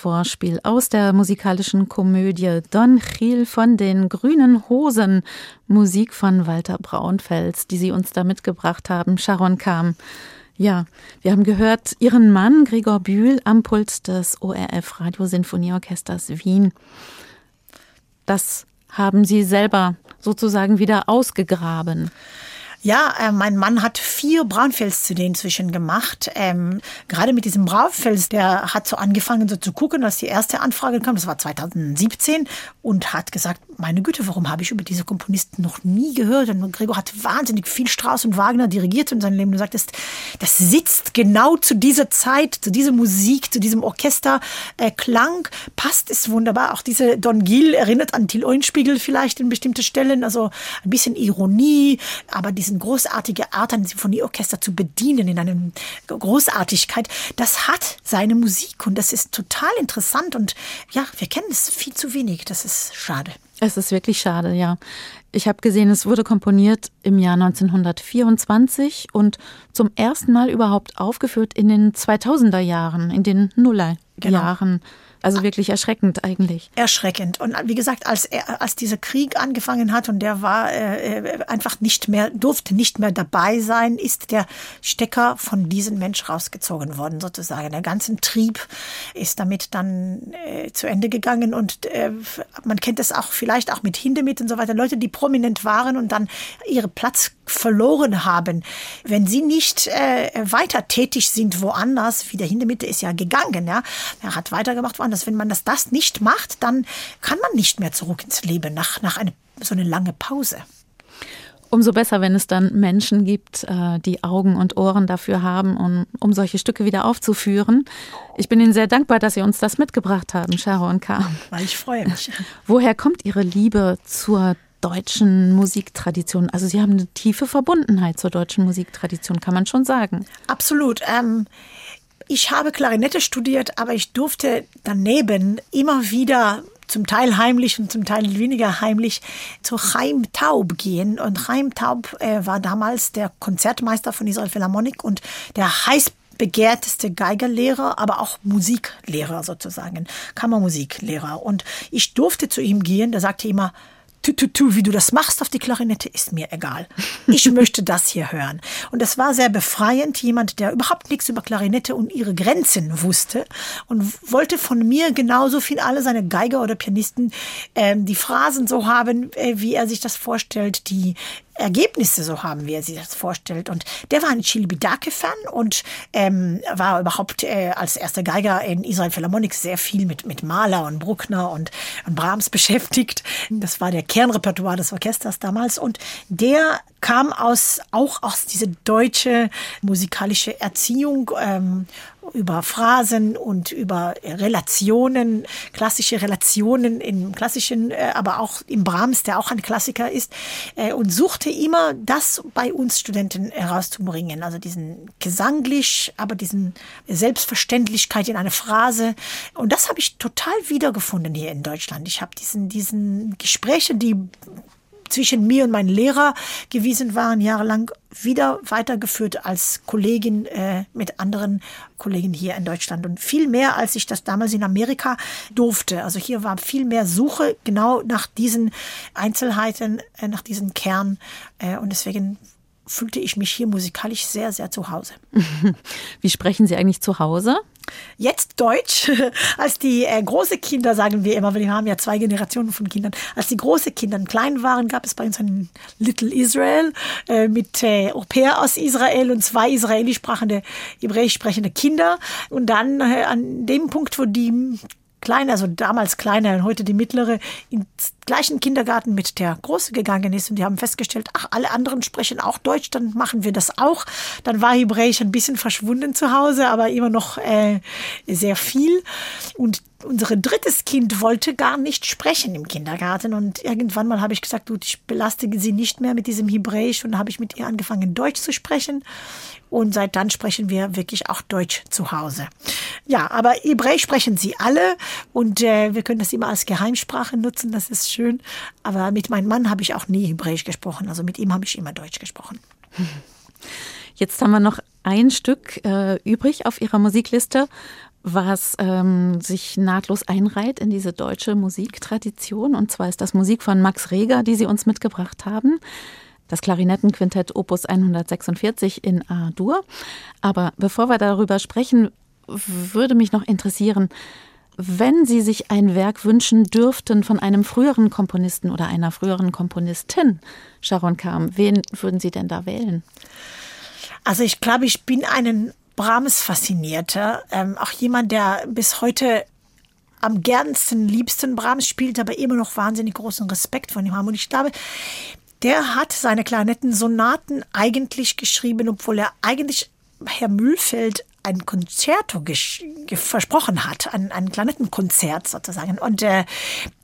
Vorspiel aus der musikalischen Komödie Don Gil von den Grünen Hosen, Musik von Walter Braunfels, die Sie uns da mitgebracht haben, Sharon Kam. Ja, wir haben gehört, Ihren Mann Gregor Bühl am Pult des ORF Radiosinfonieorchesters Wien. Das haben Sie selber sozusagen wieder ausgegraben. Ja, äh, mein Mann hat vier Braunfels-CD inzwischen gemacht. Ähm, gerade mit diesem Braunfels, der hat so angefangen so zu gucken, als die erste Anfrage kam, das war 2017, und hat gesagt, meine Güte, warum habe ich über diese Komponisten noch nie gehört? Und Gregor hat wahnsinnig viel Strauss und Wagner dirigiert in seinem Leben und sagt, das, das sitzt genau zu dieser Zeit, zu dieser Musik, zu diesem Orchesterklang, äh, passt es wunderbar. Auch diese Don Gil erinnert an Till Eulenspiegel vielleicht in bestimmten Stellen, also ein bisschen Ironie, aber diesen großartige Art, ein Symphonieorchester zu bedienen in einer Großartigkeit, das hat seine Musik und das ist total interessant und ja, wir kennen es viel zu wenig. Das ist schade. Es ist wirklich schade, ja. Ich habe gesehen, es wurde komponiert im Jahr 1924 und zum ersten Mal überhaupt aufgeführt in den 2000er Jahren, in den Nullerjahren. Genau. Also wirklich erschreckend eigentlich. Erschreckend. Und wie gesagt, als er, als dieser Krieg angefangen hat und der war äh, äh, einfach nicht mehr, durfte nicht mehr dabei sein, ist der Stecker von diesem Mensch rausgezogen worden, sozusagen. Der ganze Trieb ist damit dann äh, zu Ende gegangen und äh, man kennt es auch vielleicht auch mit Hindemith und so weiter. Leute, die prominent waren und dann ihre Platz verloren haben. Wenn sie nicht äh, weiter tätig sind woanders, wie der Hindemith ist ja gegangen, ja, er hat weitergemacht woanders. Wenn man das, das nicht macht, dann kann man nicht mehr zurück ins Leben nach, nach eine, so eine lange Pause. Umso besser, wenn es dann Menschen gibt, äh, die Augen und Ohren dafür haben, um, um solche Stücke wieder aufzuführen. Ich bin Ihnen sehr dankbar, dass Sie uns das mitgebracht haben, Sharon K. Ich freue mich. Woher kommt Ihre Liebe zur deutschen Musiktradition. Also Sie haben eine tiefe Verbundenheit zur deutschen Musiktradition, kann man schon sagen. Absolut. Ähm, ich habe Klarinette studiert, aber ich durfte daneben immer wieder zum Teil heimlich und zum Teil weniger heimlich zu Chaim Taub gehen. Und Chaim Taub äh, war damals der Konzertmeister von Israel Philharmonic und der heiß begehrteste Geigerlehrer, aber auch Musiklehrer sozusagen, Kammermusiklehrer. Und ich durfte zu ihm gehen, der sagte immer, tu, tu, tu, wie du das machst auf die Klarinette, ist mir egal. Ich [LAUGHS] möchte das hier hören. Und es war sehr befreiend, jemand, der überhaupt nichts über Klarinette und ihre Grenzen wusste und wollte von mir genauso viel alle seine Geiger oder Pianisten ähm, die Phrasen so haben, äh, wie er sich das vorstellt, die Ergebnisse so haben, wie er sich das vorstellt. Und der war ein Chili Bidake-Fan und ähm, war überhaupt äh, als erster Geiger in Israel Philharmonic sehr viel mit, mit Mahler und Bruckner und, und Brahms [LAUGHS] beschäftigt. Das war der Kernrepertoire des Orchesters damals. Und der kam aus, auch aus dieser deutsche musikalische Erziehung ähm, über Phrasen und über Relationen, klassische Relationen im klassischen, äh, aber auch im Brahms, der auch ein Klassiker ist, äh, und suchte immer das bei uns Studenten herauszubringen, also diesen gesanglich, aber diesen Selbstverständlichkeit in eine Phrase. Und das habe ich total wiedergefunden hier in Deutschland. Ich habe diesen, diesen Gespräche, die zwischen mir und meinem Lehrer gewesen waren, jahrelang wieder weitergeführt als Kollegin äh, mit anderen Kollegen hier in Deutschland. Und viel mehr, als ich das damals in Amerika durfte. Also hier war viel mehr Suche genau nach diesen Einzelheiten, äh, nach diesem Kern. Äh, und deswegen fühlte ich mich hier musikalisch sehr, sehr zu Hause. [LAUGHS] Wie sprechen Sie eigentlich zu Hause? Jetzt Deutsch, [LAUGHS] als die äh, große Kinder, sagen wir immer, weil wir haben ja zwei Generationen von Kindern, als die große Kinder klein waren, gab es bei uns ein Little Israel äh, mit äh, Au pair aus Israel und zwei israelisch sprechende, hebräisch sprechende Kinder. Und dann äh, an dem Punkt, wo die kleine, also damals kleine und heute die mittlere, ins gleichen Kindergarten mit der Große gegangen ist und die haben festgestellt, ach, alle anderen sprechen auch Deutsch, dann machen wir das auch. Dann war Hebräisch ein bisschen verschwunden zu Hause, aber immer noch äh, sehr viel. Und unser drittes Kind wollte gar nicht sprechen im Kindergarten und irgendwann mal habe ich gesagt, du, ich belaste sie nicht mehr mit diesem Hebräisch und habe ich mit ihr angefangen Deutsch zu sprechen und seit dann sprechen wir wirklich auch Deutsch zu Hause. Ja, aber Hebräisch sprechen sie alle und äh, wir können das immer als Geheimsprache nutzen, das ist schön. Aber mit meinem Mann habe ich auch nie Hebräisch gesprochen, also mit ihm habe ich immer Deutsch gesprochen. Jetzt haben wir noch ein Stück äh, übrig auf Ihrer Musikliste, was ähm, sich nahtlos einreiht in diese deutsche Musiktradition. Und zwar ist das Musik von Max Reger, die Sie uns mitgebracht haben. Das Klarinettenquintett Opus 146 in A-Dur. Aber bevor wir darüber sprechen, würde mich noch interessieren, wenn Sie sich ein Werk wünschen dürften von einem früheren Komponisten oder einer früheren Komponistin, Sharon Kam, wen würden Sie denn da wählen? Also ich glaube, ich bin einen Brahms-Faszinierter, ähm, auch jemand, der bis heute am gernsten, liebsten Brahms spielt, aber immer noch wahnsinnig großen Respekt von ihm haben. Und ich glaube, der hat seine Klarnetten-Sonaten eigentlich geschrieben, obwohl er eigentlich Herr Mühlfeld ein Konzerto versprochen hat, ein, ein Klarnettenkonzert sozusagen. Und äh,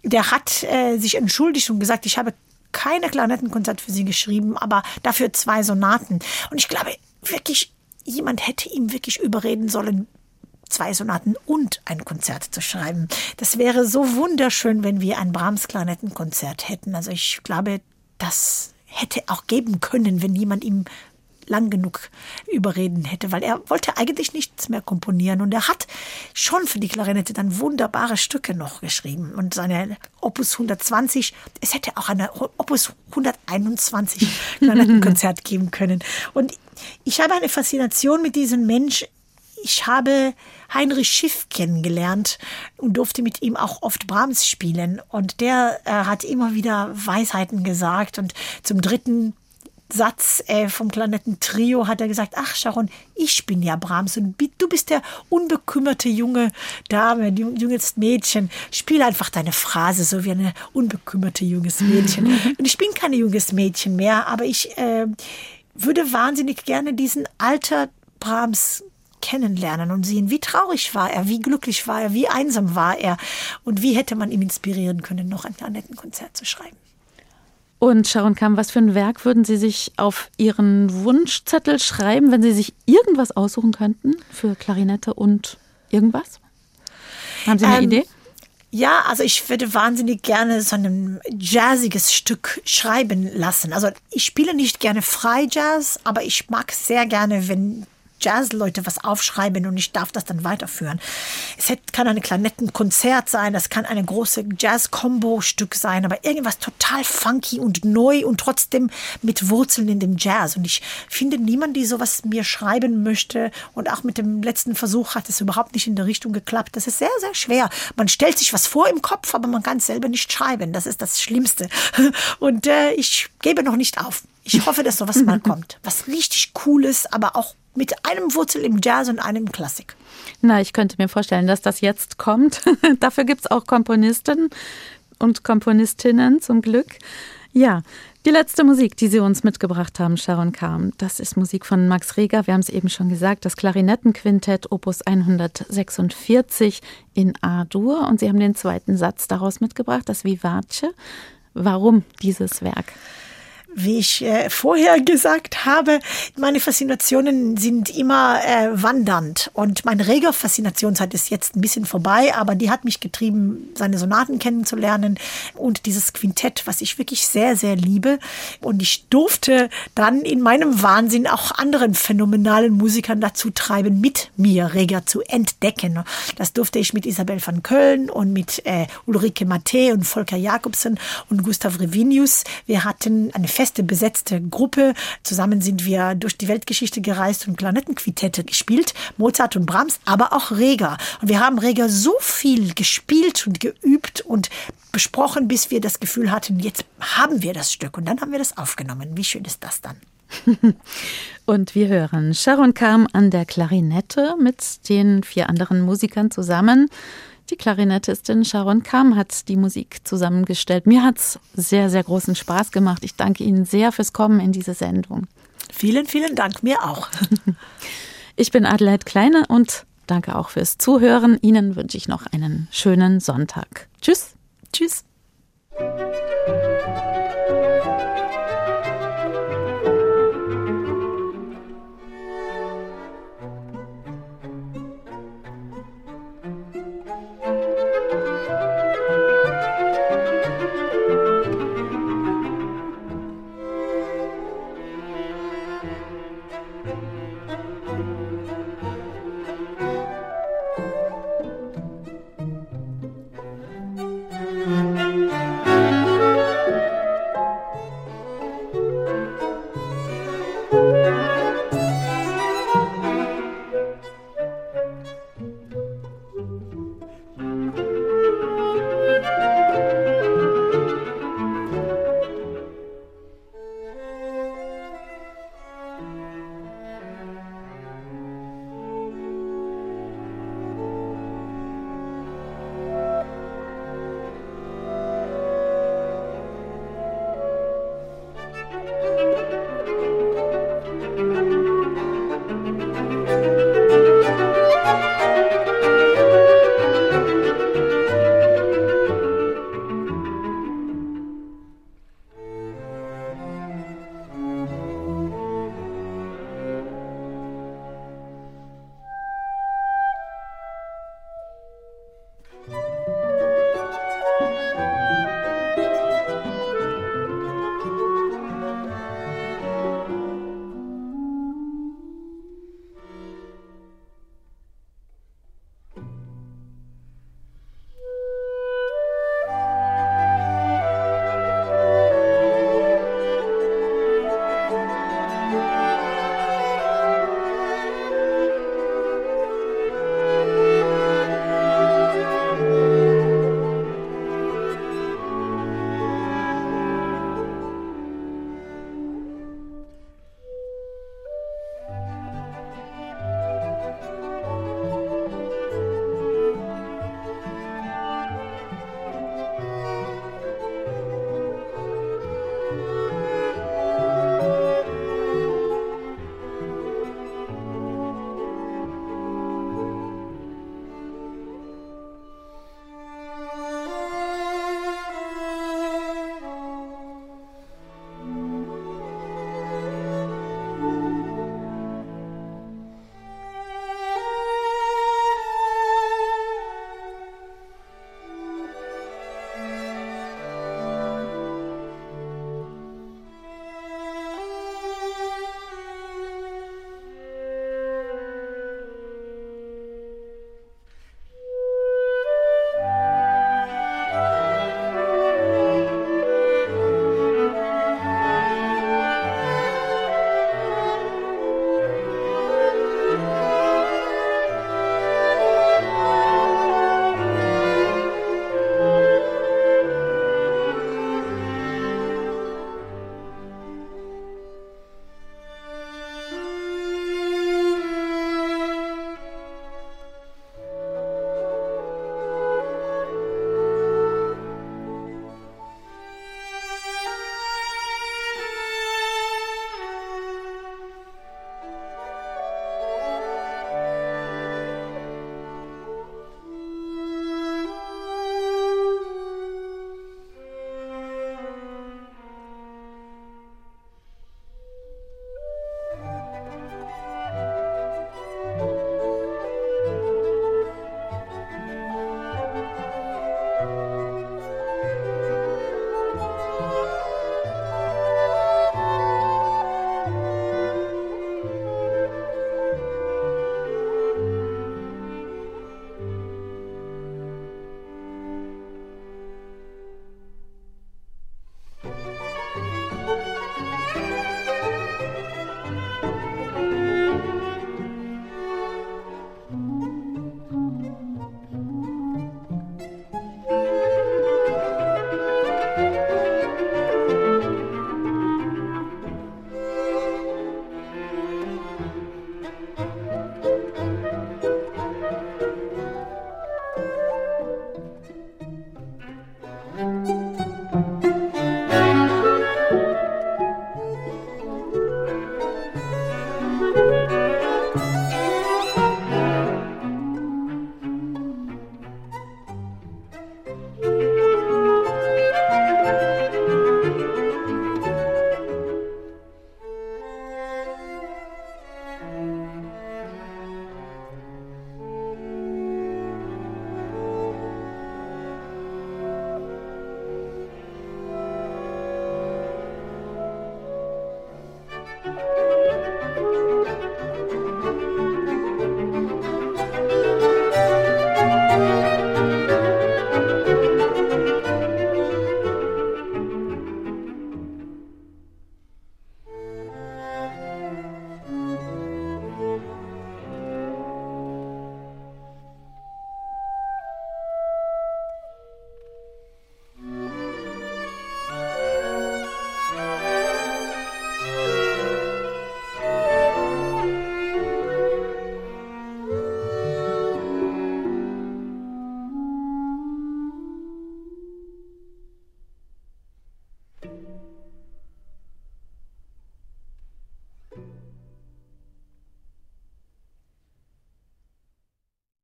der hat äh, sich entschuldigt und gesagt, ich habe keine Klarnettenkonzert für sie geschrieben, aber dafür zwei Sonaten. Und ich glaube wirklich, jemand hätte ihm wirklich überreden sollen, zwei Sonaten und ein Konzert zu schreiben. Das wäre so wunderschön, wenn wir ein Brahms Klarnettenkonzert hätten. Also ich glaube, das hätte auch geben können, wenn jemand ihm lang genug überreden hätte, weil er wollte eigentlich nichts mehr komponieren und er hat schon für die Klarinette dann wunderbare Stücke noch geschrieben und seine Opus 120, es hätte auch eine Opus 121 [LAUGHS] Klarinettenkonzert geben können und ich habe eine Faszination mit diesem Mensch. Ich habe Heinrich Schiff kennengelernt und durfte mit ihm auch oft Brahms spielen. Und der äh, hat immer wieder Weisheiten gesagt. Und zum dritten Satz äh, vom Planeten Trio hat er gesagt, ach Sharon, ich bin ja Brahms und du bist der unbekümmerte junge Dame, junges Mädchen. Spiel einfach deine Phrase so wie eine unbekümmerte junges Mädchen. [LAUGHS] und ich bin kein junges Mädchen mehr, aber ich äh, würde wahnsinnig gerne diesen alter Brahms kennenlernen und sehen, wie traurig war er, wie glücklich war er, wie einsam war er und wie hätte man ihn inspirieren können, noch ein Konzert zu schreiben. Und Sharon Kam, was für ein Werk würden Sie sich auf Ihren Wunschzettel schreiben, wenn Sie sich irgendwas aussuchen könnten für Klarinette und irgendwas? Haben Sie eine ähm, Idee? Ja, also ich würde wahnsinnig gerne so ein jazziges Stück schreiben lassen. Also ich spiele nicht gerne Freijazz, aber ich mag sehr gerne, wenn Jazzleute was aufschreiben und ich darf das dann weiterführen. Es kann ein Klarnettenkonzert sein, das kann eine große Jazz-Combo-Stück sein, aber irgendwas total funky und neu und trotzdem mit Wurzeln in dem Jazz. Und ich finde niemand, die sowas mir schreiben möchte. Und auch mit dem letzten Versuch hat es überhaupt nicht in der Richtung geklappt. Das ist sehr, sehr schwer. Man stellt sich was vor im Kopf, aber man kann es selber nicht schreiben. Das ist das Schlimmste. [LAUGHS] Und äh, ich gebe noch nicht auf. Ich hoffe, dass sowas mal [LAUGHS] kommt. Was richtig cool ist, aber auch mit einem Wurzel im Jazz und einem Klassik. Na, ich könnte mir vorstellen, dass das jetzt kommt. [LAUGHS] Dafür gibt es auch Komponisten und Komponistinnen zum Glück. Ja, die letzte Musik, die Sie uns mitgebracht haben, Sharon Kam, das ist Musik von Max Reger. Wir haben es eben schon gesagt, das Klarinettenquintett Opus 146 in A-Dur. Und Sie haben den zweiten Satz daraus mitgebracht, das Vivace. Warum dieses Werk? Wie ich äh, vorher gesagt habe, meine Faszinationen sind immer äh, wandernd und meine rege Faszinationszeit ist jetzt ein bisschen vorbei, aber die hat mich getrieben, seine Sonaten kennenzulernen und dieses Quintett, was ich wirklich sehr, sehr liebe. Und ich durfte dann in meinem Wahnsinn auch anderen phänomenalen Musikern dazu treiben, mit mir Reger zu entdecken. Das durfte ich mit Isabel van Köln und mit äh, Ulrike Matte und Volker Jakobsen und Gustav Revinius. Wir hatten eine feste besetzte Gruppe. Zusammen sind wir durch die Weltgeschichte gereist und Klarnettenquintette gespielt. Mozart und Brahms, aber auch Reger. Und wir haben Reger so viel gespielt und geübt und besprochen, bis wir das Gefühl hatten, jetzt haben wir das Stück. Und dann haben wir das aufgenommen. Wie schön ist das dann? [LAUGHS] Und wir hören Sharon kam an der Klarinette mit den vier anderen Musikern zusammen. Die Klarinettistin Sharon Kam hat die Musik zusammengestellt. Mir hat es sehr, sehr großen Spaß gemacht. Ich danke Ihnen sehr fürs Kommen in diese Sendung. Vielen, vielen Dank, mir auch. [LAUGHS] Ich bin Adelheid Kleine und danke auch fürs Zuhören. Ihnen wünsche ich noch einen schönen Sonntag. Tschüss. Tschüss.